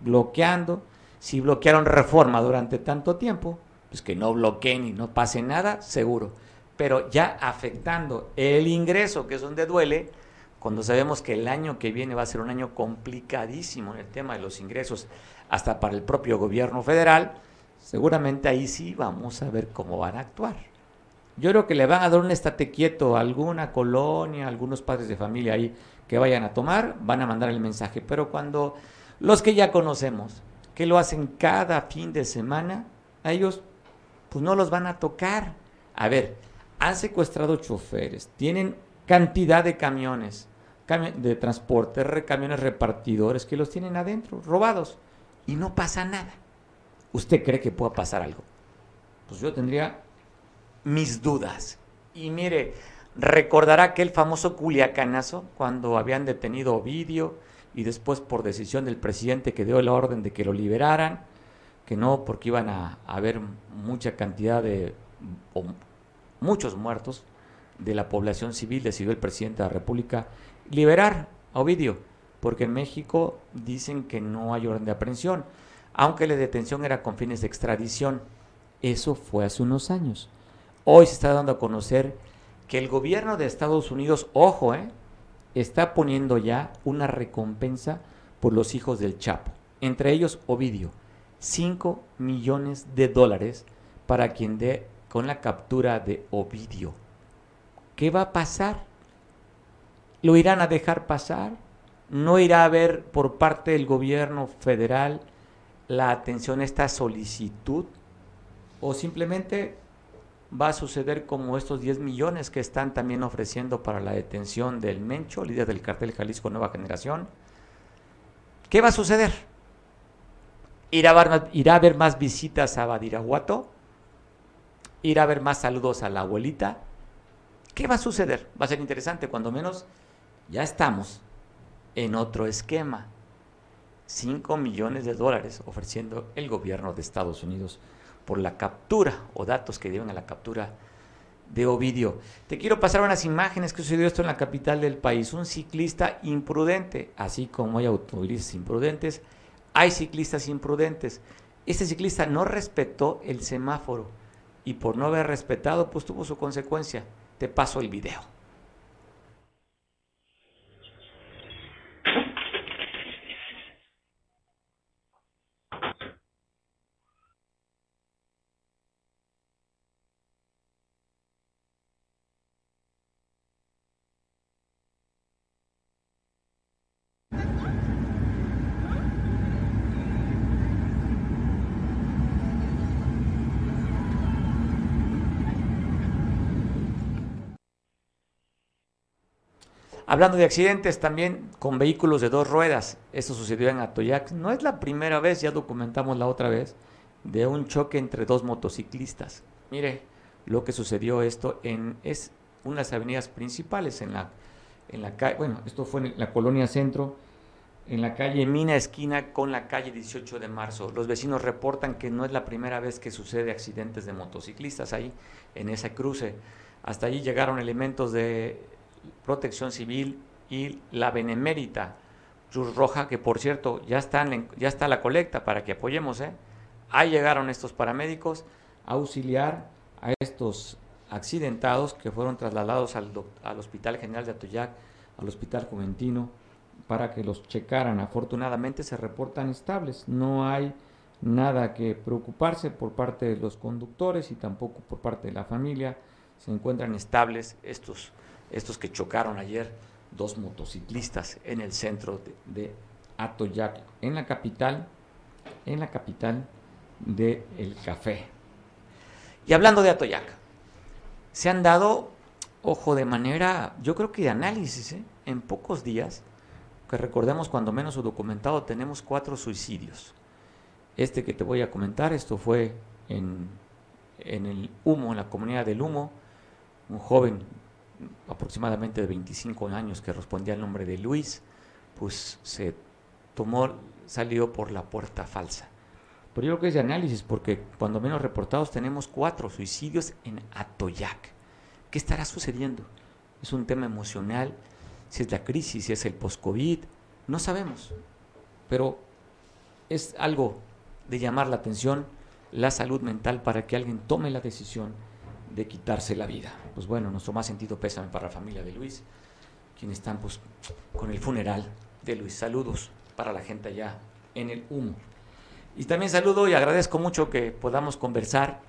[SPEAKER 1] bloqueando. Si bloquearon reforma durante tanto tiempo, pues que no bloqueen y no pase nada, seguro. Pero ya afectando el ingreso, que es donde duele, cuando sabemos que el año que viene va a ser un año complicadísimo en el tema de los ingresos, hasta para el propio gobierno federal, seguramente ahí sí vamos a ver cómo van a actuar. Yo creo que le van a dar un estate quieto a alguna colonia, algunos padres de familia ahí que vayan a tomar, van a mandar el mensaje. Pero cuando los que ya conocemos, que lo hacen cada fin de semana, a ellos pues no los van a tocar. A ver, han secuestrado choferes, tienen cantidad de camiones de transporte, camiones repartidores que los tienen adentro, robados, y no pasa nada. ¿Usted cree que pueda pasar algo? Pues yo tendría mis dudas. Y mire, recordará aquel famoso culiacanazo cuando habían detenido Ovidio y después por decisión del presidente que dio la orden de que lo liberaran, que no porque iban a, haber mucha cantidad de muchos muertos de la población civil, decidió el presidente de la República liberar a Ovidio, porque en México dicen que no hay orden de aprehensión, aunque la detención era con fines de extradición. Eso fue hace unos años. Hoy se está dando a conocer que el gobierno de Estados Unidos, ojo, eh, está poniendo ya una recompensa por los hijos del Chapo, entre ellos Ovidio, 5 millones de dólares para quien dé con la captura de Ovidio. ¿Qué va a pasar? ¿Lo irán a dejar pasar? ¿No irá a haber por parte del gobierno federal la atención a esta solicitud? ¿O simplemente va a suceder como estos 10 millones que están también ofreciendo para la detención del Mencho, líder del cartel Jalisco Nueva Generación? ¿Qué va a suceder? ¿Irá a haber, más visitas a Badiraguato? ¿Irá a haber más saludos a la abuelita? ¿Qué va a suceder? Va a ser interesante, cuando menos ya estamos en otro esquema. 5 millones de dólares ofreciendo el gobierno de Estados Unidos por la captura o datos que deben a la captura de Ovidio. Te quiero pasar unas imágenes que sucedió esto en la capital del país. Un ciclista imprudente, así como hay automovilistas imprudentes, hay ciclistas imprudentes. Este ciclista no respetó el semáforo y por no haber respetado, pues tuvo su consecuencia. Te paso el video. Hablando de accidentes también con vehículos de dos ruedas, esto sucedió en Atoyac. No es la primera vez, ya documentamos la otra vez, de un choque entre dos motociclistas. Mire lo que sucedió esto en es unas avenidas principales en la en la calle, bueno, esto fue en la colonia Centro, en la calle Mina esquina con la calle 18 de marzo. Los vecinos reportan que no es la primera vez que sucede accidentes de motociclistas ahí en ese cruce. Hasta allí llegaron elementos de Protección Civil y la Benemérita Cruz Roja, que por cierto ya, están ya está la colecta para que apoyemos. ¿eh? Ahí llegaron estos paramédicos a auxiliar a estos accidentados que fueron trasladados al, al Hospital General de Atoyac, al Hospital Juventino, para que los checaran. Afortunadamente se reportan estables, no hay nada que preocuparse por parte de los conductores y tampoco por parte de la familia. Se encuentran estables estos estos que chocaron ayer dos motociclistas en el centro de, Atoyac, en la capital, en la capital del el café. Y hablando de Atoyac, se han dado, ojo, de manera, yo creo que de análisis, ¿eh? en pocos días, que recordemos cuando menos o documentado, tenemos cuatro suicidios. Este que te voy a comentar, esto fue en, en el humo, en la comunidad del humo, un joven aproximadamente de 25 años que respondía al nombre de Luis, pues se tomó, salió por la puerta falsa. Pero yo creo que es de análisis porque cuando menos reportados tenemos cuatro suicidios en Atoyac. ¿Qué estará sucediendo? ¿Es un tema emocional? ¿Si es la crisis? ¿Si es el post-COVID? No sabemos. Pero es algo de llamar la atención la salud mental para que alguien tome la decisión de quitarse la vida. Pues bueno, nuestro más sentido pésame para la familia de Luis, quienes están pues con el funeral de Luis. Saludos para la gente allá en el humo. Y también saludo y agradezco mucho que podamos conversar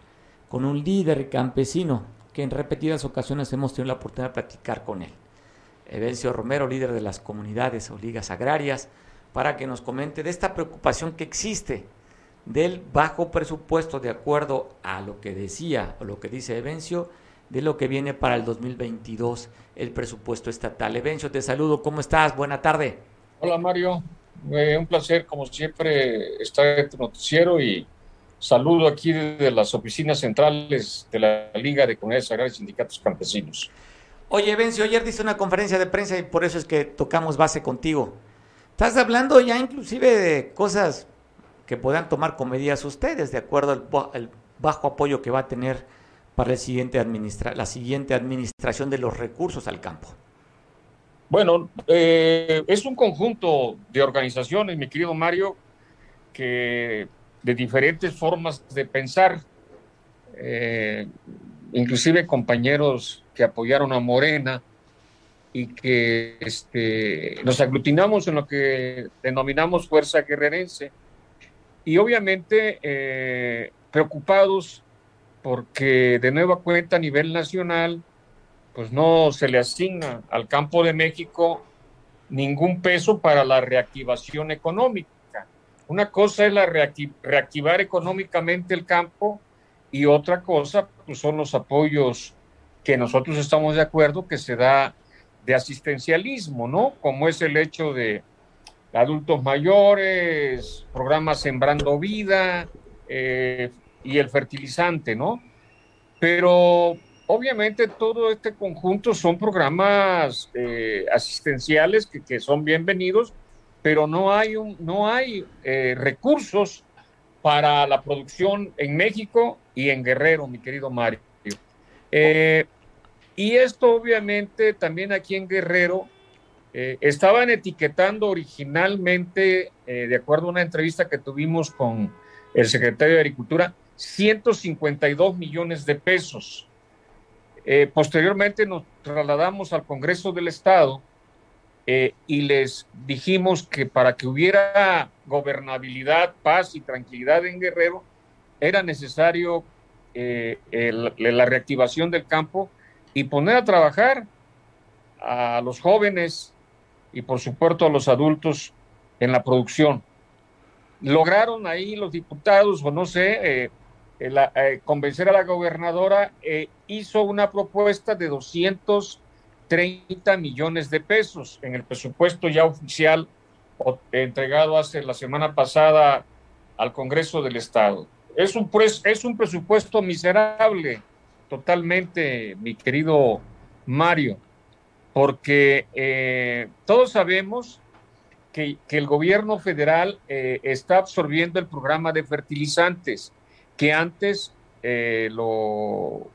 [SPEAKER 1] con un líder campesino que en repetidas ocasiones hemos tenido la oportunidad de platicar con él. Evencio Romero, líder de las comunidades o ligas agrarias, para que nos comente de esta preocupación que existe del bajo presupuesto de acuerdo a lo que decía o lo que dice Evencio de lo que viene para el 2022 el presupuesto estatal. Evencio, te saludo, ¿cómo estás? Buena tarde.
[SPEAKER 4] Hola Mario, eh, un placer como siempre estar en tu noticiero y saludo aquí desde las oficinas centrales de la Liga de Comunidades Agrarias y Sindicatos Campesinos.
[SPEAKER 1] Oye, Evencio, ayer diste una conferencia de prensa y por eso es que tocamos base contigo. Estás hablando ya inclusive de cosas que puedan tomar con medidas ustedes, de acuerdo al, bajo apoyo que va a tener para el siguiente administra la siguiente administración de los recursos al campo.
[SPEAKER 4] Bueno, eh, es un conjunto de organizaciones, mi querido Mario, que de diferentes formas de pensar, eh, inclusive compañeros que apoyaron a Morena y que este, nos aglutinamos en lo que denominamos Fuerza Guerrerense y obviamente eh, preocupados porque de nueva cuenta a nivel nacional pues no se le asigna al campo de México ningún peso para la reactivación económica. Una cosa es la reactivar económicamente el campo y otra cosa pues son los apoyos que nosotros estamos de acuerdo que se da de asistencialismo, ¿no? Como es el hecho de adultos mayores, programas Sembrando Vida eh, y el fertilizante, ¿no? Pero obviamente todo este conjunto son programas eh, asistenciales que, son bienvenidos, pero no hay, un, no hay eh, recursos para la producción en México y en Guerrero, mi querido Mario. Y esto obviamente también aquí en Guerrero estaban etiquetando originalmente, de acuerdo a una entrevista que tuvimos con el secretario de Agricultura, 152 millones de pesos. Eh, posteriormente nos trasladamos al Congreso del Estado eh, y les dijimos que para que hubiera gobernabilidad, paz y tranquilidad en Guerrero, era necesario eh, la reactivación del campo y poner a trabajar a los jóvenes y por supuesto a los adultos en la producción. Lograron ahí los diputados, o no sé, eh, convencer a la gobernadora, eh, hizo una propuesta de 230 millones de pesos en el presupuesto ya oficial entregado hace la semana pasada al Congreso del Estado. Es un, es un presupuesto miserable, totalmente, mi querido Mario, porque eh, todos sabemos que, el gobierno federal está absorbiendo el programa de fertilizantes que antes eh, lo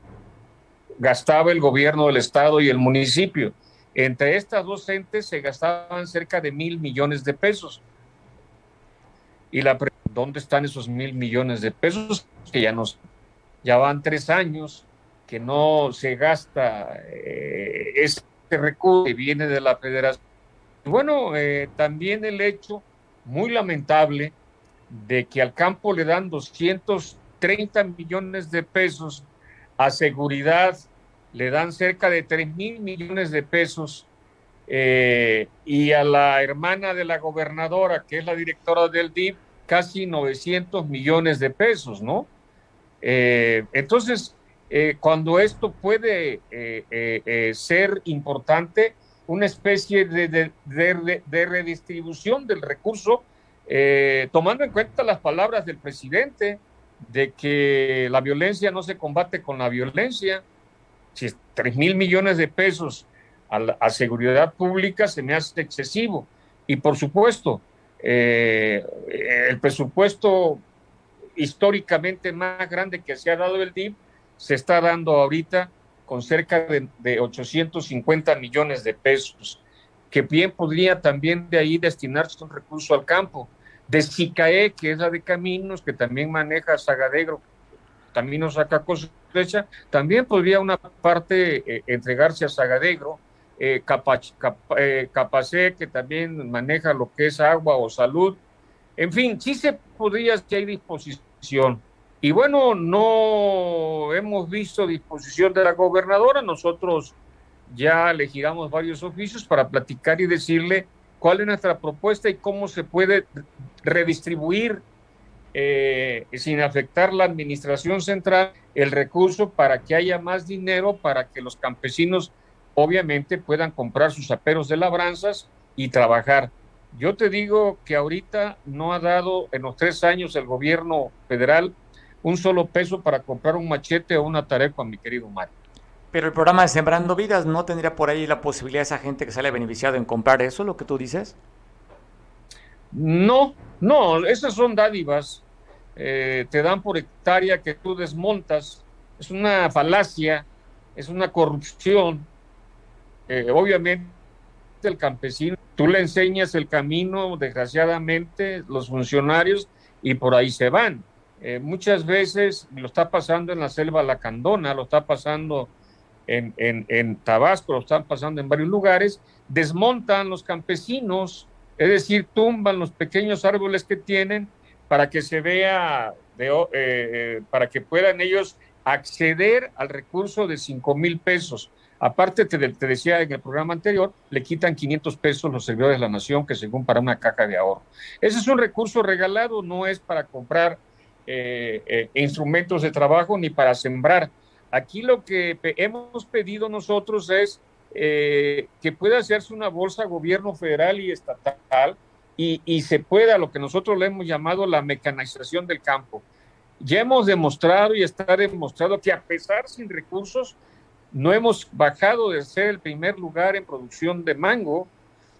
[SPEAKER 4] gastaba el gobierno del estado y el municipio. Entre estas dos entes se gastaban cerca de mil millones de pesos. Y la ¿dónde están esos mil millones de pesos? Que ya nos, ya van tres años que no se gasta eh, este recurso que viene de la federación. Bueno, eh, también el hecho muy lamentable de que al campo le dan 200 30 millones de pesos, a seguridad le dan cerca de 3 mil millones de pesos eh, y a la hermana de la gobernadora, que es la directora del DIP, casi 900 millones de pesos, ¿no? Eh, entonces, eh, cuando esto puede ser importante, una especie de, redistribución del recurso, tomando en cuenta las palabras del presidente, de que la violencia no se combate con la violencia. Si es 3 mil millones de pesos a, seguridad pública se me hace excesivo. Y por supuesto, eh, el presupuesto históricamente más grande que se ha dado el DIP se está dando ahorita con cerca de, de 850 millones de pesos, que bien podría también de ahí destinarse un recurso al campo de SICAE, que es la de caminos, que también maneja Sagadegro, Caminos saca también podría una parte eh, entregarse a Sagadegro, eh, eh, Capacé, que también maneja lo que es agua o salud. En fin, sí se podría, si hay disposición. Y bueno, no hemos visto disposición de la gobernadora, nosotros ya le giramos varios oficios para platicar y decirle cuál es nuestra propuesta y cómo se puede redistribuir eh, sin afectar la administración central, el recurso para que haya más dinero, para que los campesinos obviamente puedan comprar sus aperos de labranzas y trabajar. Yo te digo que ahorita no ha dado en los tres años el gobierno federal un solo peso para comprar un machete o una tarefa, mi querido Mario.
[SPEAKER 1] Pero el programa de Sembrando Vidas no tendría por ahí la posibilidad de esa gente que sale beneficiado en comprar eso, lo que tú dices.
[SPEAKER 4] No, no, esas son dádivas. Eh, te dan por hectárea que tú desmontas. Es una falacia, es una corrupción. Eh, obviamente el campesino, tú le enseñas el camino, desgraciadamente, los funcionarios, y por ahí se van. Eh, muchas veces lo está pasando en la selva lacandona, lo está pasando en, en, Tabasco, lo están pasando en varios lugares, desmontan los campesinos, es decir, tumban los pequeños árboles que tienen para que se vea, de, eh, eh, para que puedan ellos acceder al recurso de 5 mil pesos. Aparte, te, te, decía en el programa anterior, le quitan 500 pesos los servidores de la nación, que según para una caja de ahorro. Ese es un recurso regalado, no es para comprar eh, eh, instrumentos de trabajo ni para sembrar. Aquí lo que hemos pedido nosotros es eh, que pueda hacerse una bolsa gobierno federal y estatal y, y, se pueda lo que nosotros le hemos llamado la mecanización del campo. Ya hemos demostrado y está demostrado que a pesar sin recursos, no hemos bajado de ser el primer lugar en producción de mango,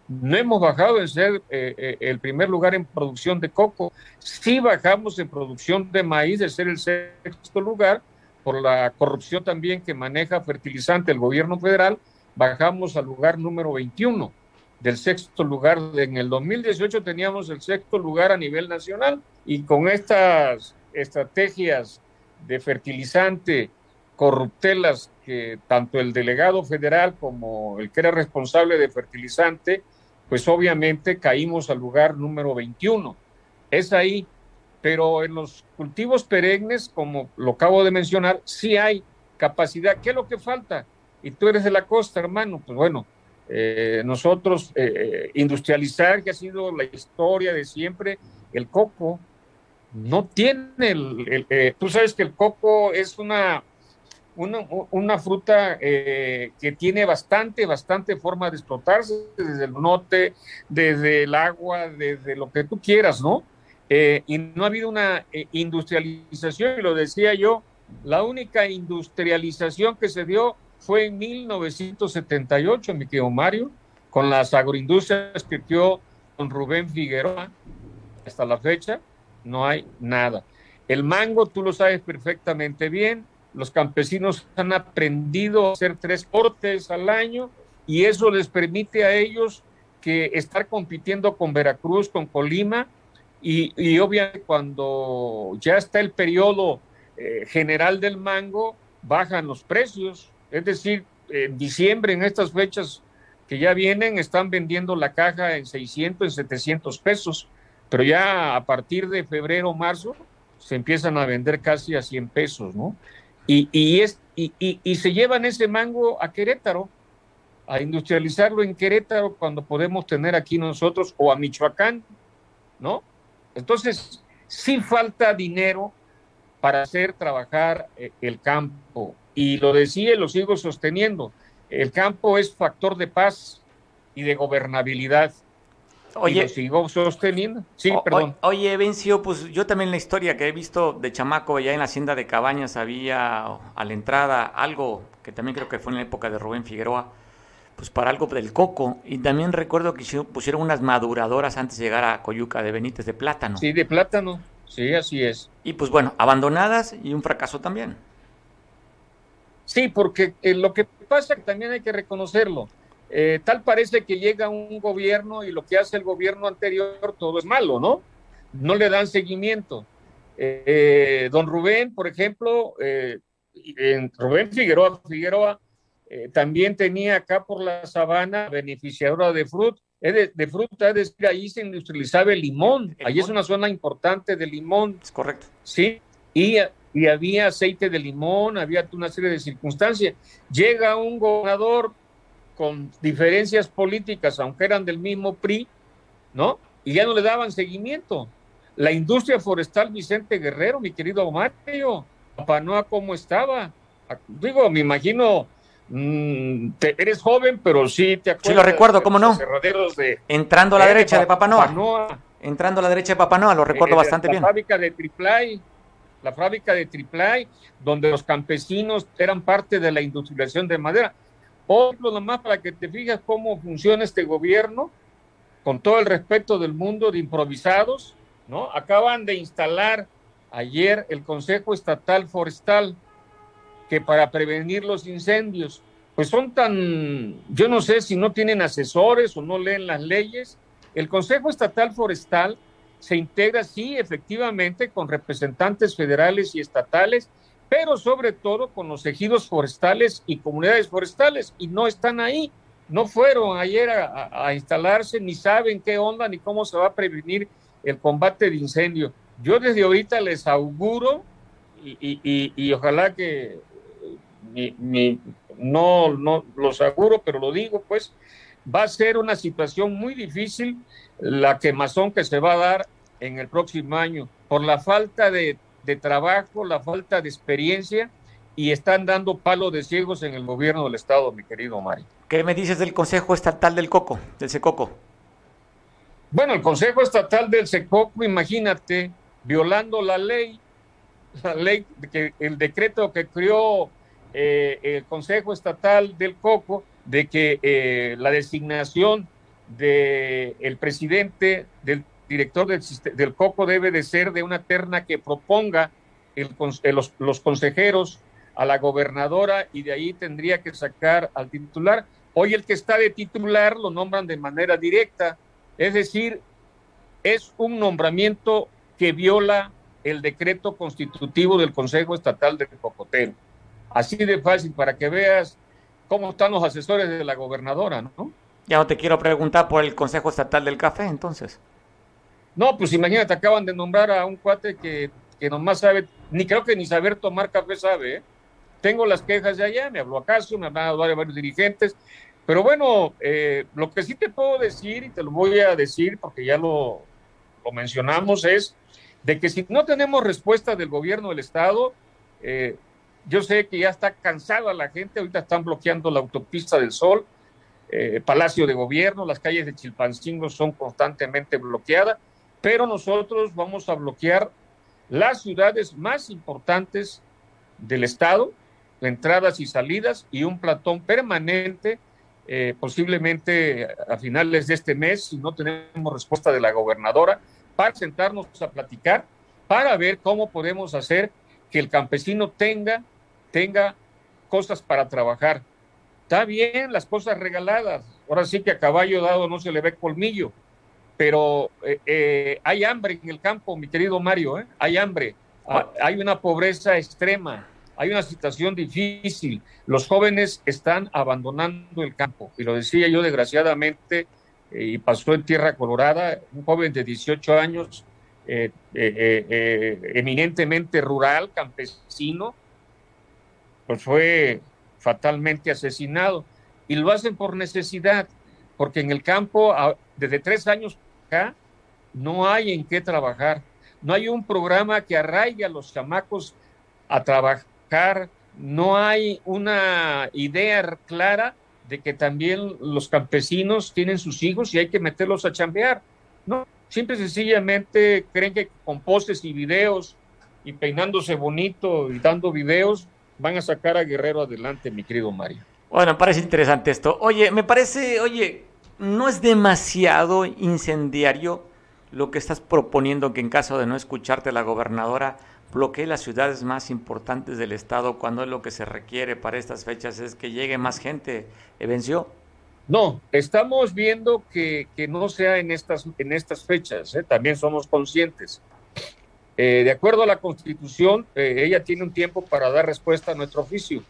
[SPEAKER 4] no hemos bajado en ser eh, eh, el primer lugar en producción de coco, sí bajamos en producción de maíz de ser el sexto lugar por la corrupción también que maneja fertilizante el gobierno federal, bajamos al lugar número 21 del sexto lugar. En el 2018 teníamos el sexto lugar a nivel nacional y con estas estrategias de fertilizante corruptelas que tanto el delegado federal como el que era responsable de fertilizante, pues obviamente caímos al lugar número 21. Es ahí, pero en los cultivos perennes, como lo acabo de mencionar, sí hay capacidad. ¿Qué es lo que falta? Y tú eres de la costa, hermano, pues bueno, eh, nosotros eh, industrializar, que ha sido la historia de siempre, el coco no tiene el, el eh, tú sabes que el coco es una una, una fruta eh, que tiene bastante, bastante forma de explotarse desde el note, desde el agua, desde lo que tú quieras, ¿no? Eh, y no ha habido una eh, industrialización, y lo decía yo, la única industrialización que se dio fue en 1978, mi querido Mario, con las agroindustrias que dio con Rubén Figueroa. Hasta la fecha no hay nada. El mango, tú lo sabes perfectamente bien, los campesinos han aprendido a hacer tres cortes al año y eso les permite a ellos que estar compitiendo con Veracruz, con Colima y, obviamente cuando ya está el periodo eh, general del mango, bajan los precios. Es decir, en diciembre, en estas fechas que ya vienen, están vendiendo la caja en 600, en 700 pesos, pero ya a partir de febrero, marzo, se empiezan a vender casi a 100 pesos, ¿no? Y, y, es, y, y, se llevan ese mango a Querétaro, a industrializarlo en Querétaro cuando podemos tener aquí nosotros, o a Michoacán, ¿no? Entonces, sí falta dinero para hacer trabajar eh, el campo. Y lo decía y lo sigo sosteniendo, el campo es factor de paz y de gobernabilidad. Oye, sigo sosteniendo. Sí, perdón.
[SPEAKER 1] Oye, Vencio, pues yo también la historia que he visto de chamaco allá en la hacienda de Cabañas había a la entrada algo que también creo que fue en la época de Rubén Figueroa, pues para algo del coco. Y también recuerdo que pusieron unas maduradoras antes de llegar a Coyuca de Benítez de plátano.
[SPEAKER 4] Sí, de plátano. Sí, así es.
[SPEAKER 1] Y pues bueno, abandonadas y un fracaso también.
[SPEAKER 4] Sí, porque eh, lo que pasa que también hay que reconocerlo eh, tal parece que llega un gobierno y lo que hace el gobierno anterior todo es malo, ¿no? No le dan seguimiento. Eh, don Rubén, por ejemplo, eh, en Rubén Figueroa, Figueroa también tenía acá por la sabana beneficiadora de fruta, de, fruta, es decir, ahí se industrializaba el limón, ahí es una zona importante de limón.
[SPEAKER 1] Es correcto.
[SPEAKER 4] Sí, y, y había aceite de limón, había una serie de circunstancias. Llega un gobernador con diferencias políticas, aunque eran del mismo PRI, ¿no? Y ya no le daban seguimiento. La industria forestal Vicente Guerrero, mi querido Mario, Papanoa, ¿cómo estaba? Digo, me imagino, mm, eres joven, pero sí te acuerdas.
[SPEAKER 1] Sí, lo recuerdo, ¿cómo no?
[SPEAKER 4] De,
[SPEAKER 1] Entrando a la derecha de Papanoa. Entrando a la derecha de Papanoa, lo recuerdo eh, bastante bien.
[SPEAKER 4] La fábrica de Triplay, la fábrica de Triplay, donde los campesinos eran parte de la industrialización de madera. Otro nomás para que te fijas cómo funciona este gobierno, con todo el respeto del mundo de improvisados, ¿no? Acaban de instalar ayer el Consejo Estatal Forestal, que para prevenir los incendios, pues son tan, yo no sé si no tienen asesores o no leen las leyes. El Consejo Estatal Forestal se integra, sí, efectivamente, con representantes federales y estatales, pero sobre todo con los ejidos forestales y comunidades forestales, y no están ahí. No fueron ayer a, instalarse, ni saben qué onda, ni cómo se va a prevenir el combate de incendio. Yo desde ahorita les auguro y, ojalá que no, no los auguro, pero lo digo, pues va a ser una situación muy difícil la quemazón que se va a dar en el próximo año por la falta de, trabajo, la falta de experiencia y están dando palo de ciegos en el gobierno del estado, mi querido Mario.
[SPEAKER 1] ¿Qué me dices del Consejo Estatal del Coco, del Secoco?
[SPEAKER 4] Bueno, el Consejo Estatal del Secoco, imagínate, violando la ley, la ley, que el decreto que creó eh, el Consejo Estatal del Coco, de que eh, la designación del el presidente, del director del, del, COCO debe de ser de una terna que proponga el, los, los, consejeros a la gobernadora y de ahí tendría que sacar al titular. Hoy el que está de titular lo nombran de manera directa, es decir, es un nombramiento que viola el decreto constitutivo del Consejo Estatal de Cocotero. Así de fácil para que veas cómo están los asesores de la gobernadora, ¿no?
[SPEAKER 1] Ya no te quiero preguntar por el Consejo Estatal del Café, entonces.
[SPEAKER 4] No, pues imagínate, acaban de nombrar a un cuate que, que nomás sabe, ni creo que ni saber tomar café sabe, ¿eh? Tengo las quejas de allá, me habló acaso, me han hablado varios dirigentes, pero bueno, eh, lo que sí te puedo decir, y te lo voy a decir porque ya lo, lo mencionamos, es de que si no tenemos respuesta del gobierno del Estado, eh, yo sé que ya está cansada la gente, ahorita están bloqueando la autopista del Sol, eh, Palacio de Gobierno, las calles de Chilpancingo son constantemente bloqueadas, pero nosotros vamos a bloquear las ciudades más importantes del Estado, entradas y salidas, y un platón permanente, eh, posiblemente a finales de este mes, si no tenemos respuesta de la gobernadora, para sentarnos a platicar, para ver cómo podemos hacer que el campesino tenga tenga cosas para trabajar. Está bien las cosas regaladas, ahora sí que a caballo dado no se le ve colmillo, pero eh, eh, hay hambre en el campo, mi querido Mario, ¿eh? hay hambre, ah, hay una pobreza extrema, hay una situación difícil, los jóvenes están abandonando el campo, y lo decía yo desgraciadamente, y pasó en Tierra Colorada, un joven de 18 años, eminentemente rural, campesino, pues fue fatalmente asesinado. Y lo hacen por necesidad, porque en el campo, desde tres años acá, no hay en qué trabajar. No hay un programa que arraigue a los chamacos a trabajar. No hay una idea clara de que también los campesinos tienen sus hijos y hay que meterlos a chambear. No, simple y sencillamente creen que con postes y videos y peinándose bonito y dando videos van a sacar a Guerrero adelante, mi querido Mario.
[SPEAKER 1] Bueno, parece interesante esto. Oye, me parece, oye, no es demasiado incendiario lo que estás proponiendo que en caso de no escucharte la gobernadora bloquee las ciudades más importantes del estado cuando es lo que se requiere para estas fechas es que llegue más gente. ¿Venció?
[SPEAKER 4] No, estamos viendo que, que no sea en estas, en estas fechas, ¿eh? también somos conscientes. Eh, de acuerdo a la Constitución, eh, ella tiene un tiempo para dar respuesta a nuestro oficio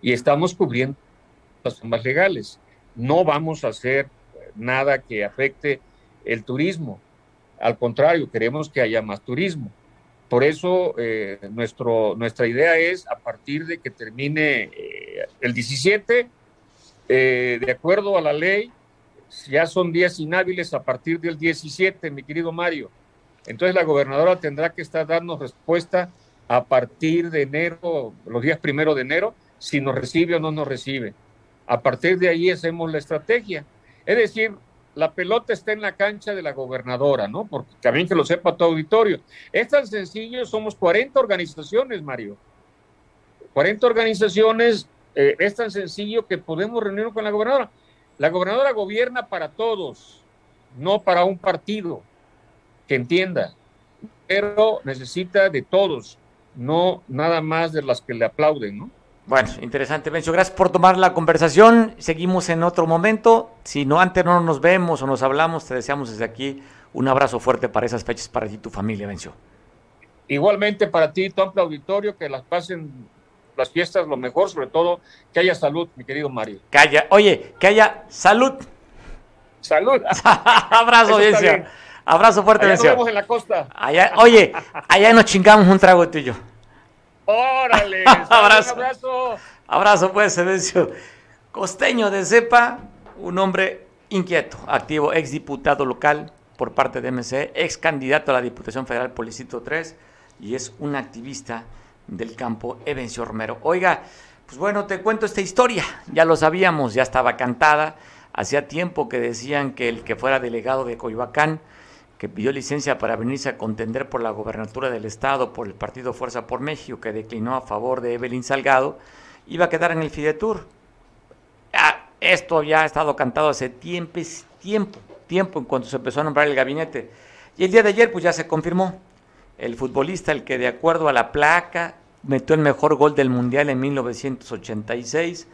[SPEAKER 4] y estamos cubriendo las formas legales. No vamos a hacer nada que afecte el turismo. Al contrario, queremos que haya más turismo. Por eso eh, nuestro, nuestra idea es, a partir de que termine el 17, de acuerdo a la ley, ya son días inhábiles a partir del 17, mi querido Mario Entonces la gobernadora tendrá que estar dando respuesta a partir de enero, los días primero de enero, si nos recibe o no nos recibe. A partir de ahí hacemos la estrategia. Es decir, la pelota está en la cancha de la gobernadora, ¿no? Porque también que lo sepa tu auditorio. Es tan sencillo, somos 40 organizaciones, Mario. 40 organizaciones, eh, es tan sencillo que podemos reunirnos con la gobernadora. La gobernadora gobierna para todos, no para un partido, que entienda, pero necesita de todos, no nada más de las que le aplauden, ¿no?
[SPEAKER 1] Bueno, interesante, Bencio. Gracias por tomar la conversación. Seguimos en otro momento. Si no antes no nos vemos o nos hablamos, te deseamos desde aquí un abrazo fuerte para esas fechas para ti y tu familia, Bencio.
[SPEAKER 4] Igualmente para ti, tu amplio auditorio, que las pasen las fiestas lo mejor, sobre todo que haya salud, mi querido Mario.
[SPEAKER 1] Que haya, oye, que haya salud.
[SPEAKER 4] Salud.
[SPEAKER 1] abrazo, Bencio. Abrazo fuerte, Bencio.
[SPEAKER 4] Nos vemos en la costa.
[SPEAKER 1] Allá, oye, allá nos chingamos un trago tú y yo.
[SPEAKER 4] Órale.
[SPEAKER 1] abrazo.
[SPEAKER 4] Un abrazo.
[SPEAKER 1] Abrazo, pues, Sedencio. Costeño de cepa, un hombre inquieto, activo, ex diputado local por parte de MC, ex candidato a la Diputación Federal por el Distrito 3 y es un activista del campo, Evencio Romero. Oiga, pues bueno, te cuento esta historia, ya lo sabíamos, ya estaba cantada, hacía tiempo que decían que el que fuera delegado de Coyoacán, que pidió licencia para venirse a contender por la gobernatura del estado por el partido Fuerza por México, que declinó a favor de Evelyn Salgado, iba a quedar en el Fidetur. Ah, esto ya ha estado cantado hace tiempo, tiempo, tiempo en cuanto se empezó a nombrar el gabinete. Y el día de ayer pues ya se confirmó. El futbolista, el que de acuerdo a la placa metió el mejor gol del Mundial en 1986,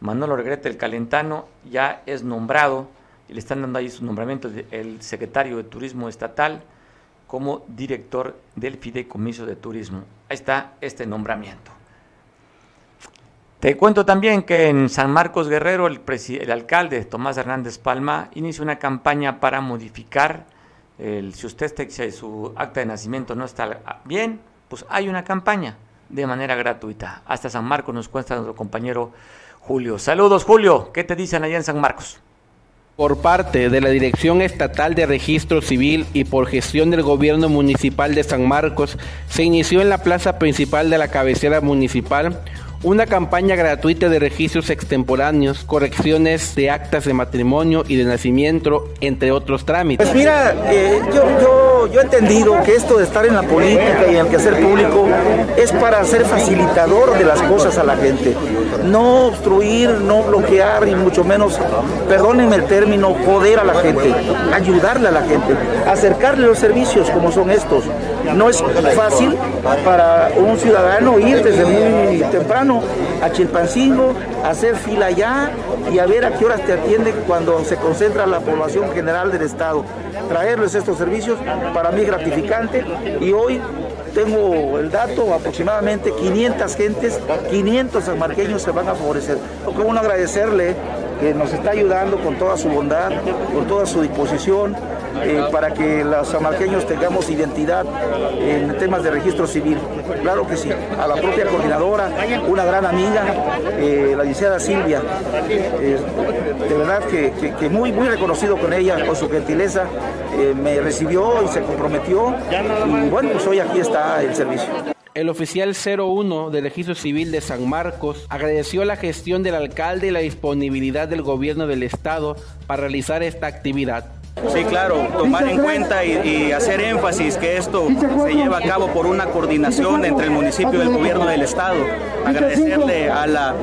[SPEAKER 1] Manolo Regrete, el calentano, ya es nombrado le están dando ahí su nombramiento el secretario de Turismo Estatal como director del Fideicomiso de Turismo. Ahí está este nombramiento. Te cuento también que en San Marcos Guerrero el, alcalde Tomás Hernández Palma inició una campaña para modificar, el, si usted su acta de nacimiento no está bien, pues hay una campaña de manera gratuita. Hasta San Marcos nos cuenta nuestro compañero Julio. Saludos Julio, ¿qué te dicen allá en San Marcos?
[SPEAKER 5] Por parte de la Dirección Estatal de Registro Civil y por gestión del Gobierno Municipal de San Marcos, se inició en la plaza principal de la cabecera municipal una campaña gratuita de registros extemporáneos, correcciones de actas de matrimonio y de nacimiento, entre otros trámites.
[SPEAKER 6] Pues mira, eh, yo, yo, yo he entendido que esto de estar en la política y en el quehacer público es para ser facilitador de las cosas a la gente. No obstruir, no bloquear y mucho menos, perdónenme el término, joder a la gente, ayudarle a la gente, acercarle los servicios como son estos. No es fácil para un ciudadano ir desde muy temprano a Chilpancingo, hacer fila allá y a ver a qué horas te atiende cuando se concentra la población general del Estado. Traerles estos servicios para mí es gratificante y hoy tengo el dato, aproximadamente 500 gentes, 500 sanmarqueños se van a favorecer. Como agradecerle que nos está ayudando con toda su bondad, con toda su disposición, eh, para que los samarqueños tengamos identidad en temas de registro civil. Claro que sí, a la propia coordinadora, una gran amiga, eh, la licenciada Silvia, eh, de verdad que, que, muy, muy reconocido con ella, con su gentileza, me recibió y se comprometió y bueno, pues hoy aquí está el servicio.
[SPEAKER 5] El oficial 01 del Registro Civil de San Marcos agradeció la gestión del alcalde y la disponibilidad del gobierno del estado para realizar esta actividad.
[SPEAKER 7] Sí, claro, tomar en cuenta y, hacer énfasis que esto se lleva a cabo por una coordinación entre el municipio y el gobierno del estado. Agradecerle a la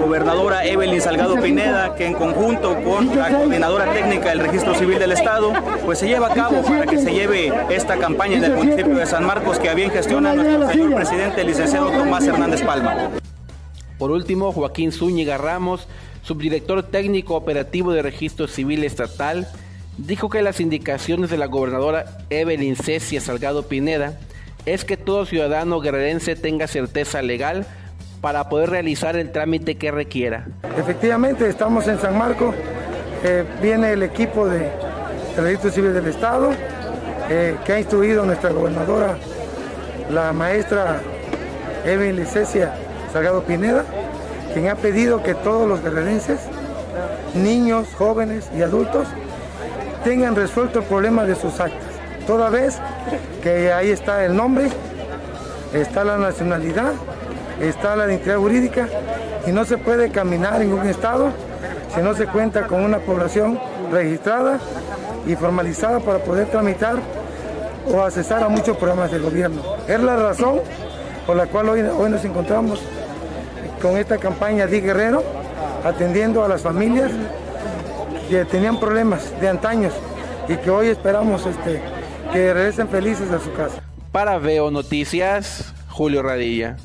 [SPEAKER 7] gobernadora Evelyn Salgado Pineda, que en conjunto con la coordinadora técnica del Registro Civil del Estado, pues se lleva a cabo para que se lleve esta campaña en el municipio de San Marcos que a bien gestiona nuestro señor presidente, el licenciado Tomás Hernández Palma.
[SPEAKER 5] Por último, Joaquín Zúñiga Ramos, subdirector técnico operativo de Registro Civil Estatal, dijo que las indicaciones de la gobernadora Evelyn Cecia Salgado Pineda es que todo ciudadano guerrerense tenga certeza legal para poder realizar el trámite que requiera.
[SPEAKER 8] Efectivamente, estamos en San Marcos, eh, viene el equipo de, del Registro Civil del Estado, eh, que ha instruido nuestra gobernadora, la maestra Evelyn Licencia Salgado Pineda, quien ha pedido que todos los guerrerenses, niños, jóvenes y adultos, tengan resuelto el problema de sus actas. toda vez que ahí está el nombre, está la nacionalidad, está la identidad jurídica y no se puede caminar en un estado si no se cuenta con una población registrada y formalizada para poder tramitar o accesar a muchos programas del gobierno. Es la razón por la cual hoy, hoy nos encontramos con esta campaña de Guerrero, atendiendo a las familias que tenían problemas de antaños y que hoy esperamos este, que regresen felices a su casa.
[SPEAKER 5] Para Veo Noticias, Julio Radilla.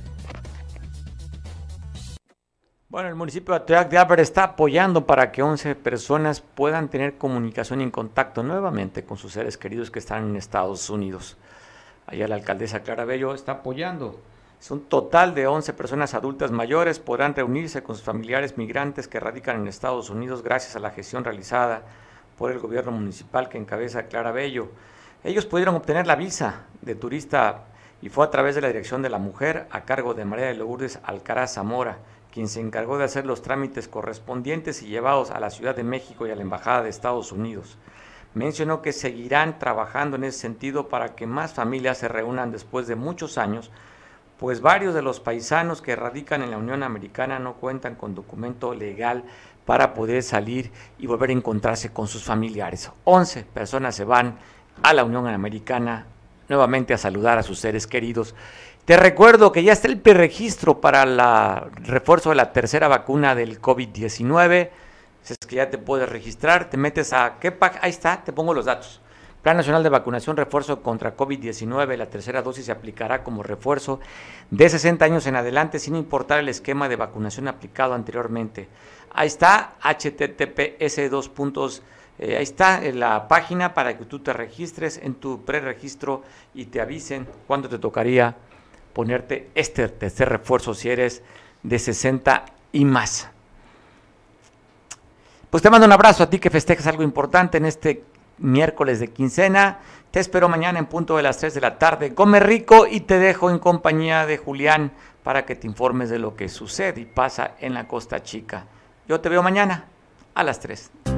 [SPEAKER 1] Bueno, el municipio de Atoyac de Álvarez está apoyando para que 11 personas puedan tener comunicación y en contacto nuevamente con sus seres queridos que están en Estados Unidos. Allá la alcaldesa Clara Bello está apoyando. Un total de 11 personas adultas mayores podrán reunirse con sus familiares migrantes que radican en Estados Unidos gracias a la gestión realizada por el gobierno municipal que encabeza Clara Bello. Ellos pudieron obtener la visa de turista y fue a través de la Dirección de la Mujer a cargo de María de Lourdes Alcaraz Zamora, quien se encargó de hacer los trámites correspondientes y llevados a la Ciudad de México y a la Embajada de Estados Unidos. Mencionó que seguirán trabajando en ese sentido para que más familias se reúnan después de muchos años, pues varios de los paisanos que radican en la Unión Americana no cuentan con documento legal para poder salir y volver a encontrarse con sus familiares. 11 personas se van a la Unión Americana nuevamente a saludar a sus seres queridos. Te recuerdo que ya está el preregistro para el refuerzo de la tercera vacuna del COVID-19. Si es que ya te puedes registrar, te metes a qué ahí está, te pongo los datos. Plan Nacional de Vacunación Refuerzo contra COVID-19. La tercera dosis se aplicará como refuerzo de 60 años en adelante, sin importar el esquema de vacunación aplicado anteriormente. Ahí está, https dos puntos. Eh, ahí está la página para que tú te registres en tu preregistro y te avisen cuándo te tocaría ponerte este tercer refuerzo si eres de 60 y más. Pues te mando un abrazo a ti que festejas algo importante en este miércoles de quincena. Te espero mañana en punto de las 3 de la tarde. Come rico y te dejo en compañía de Julián para que te informes de lo que sucede y pasa en la Costa Chica. Yo te veo mañana a las 3.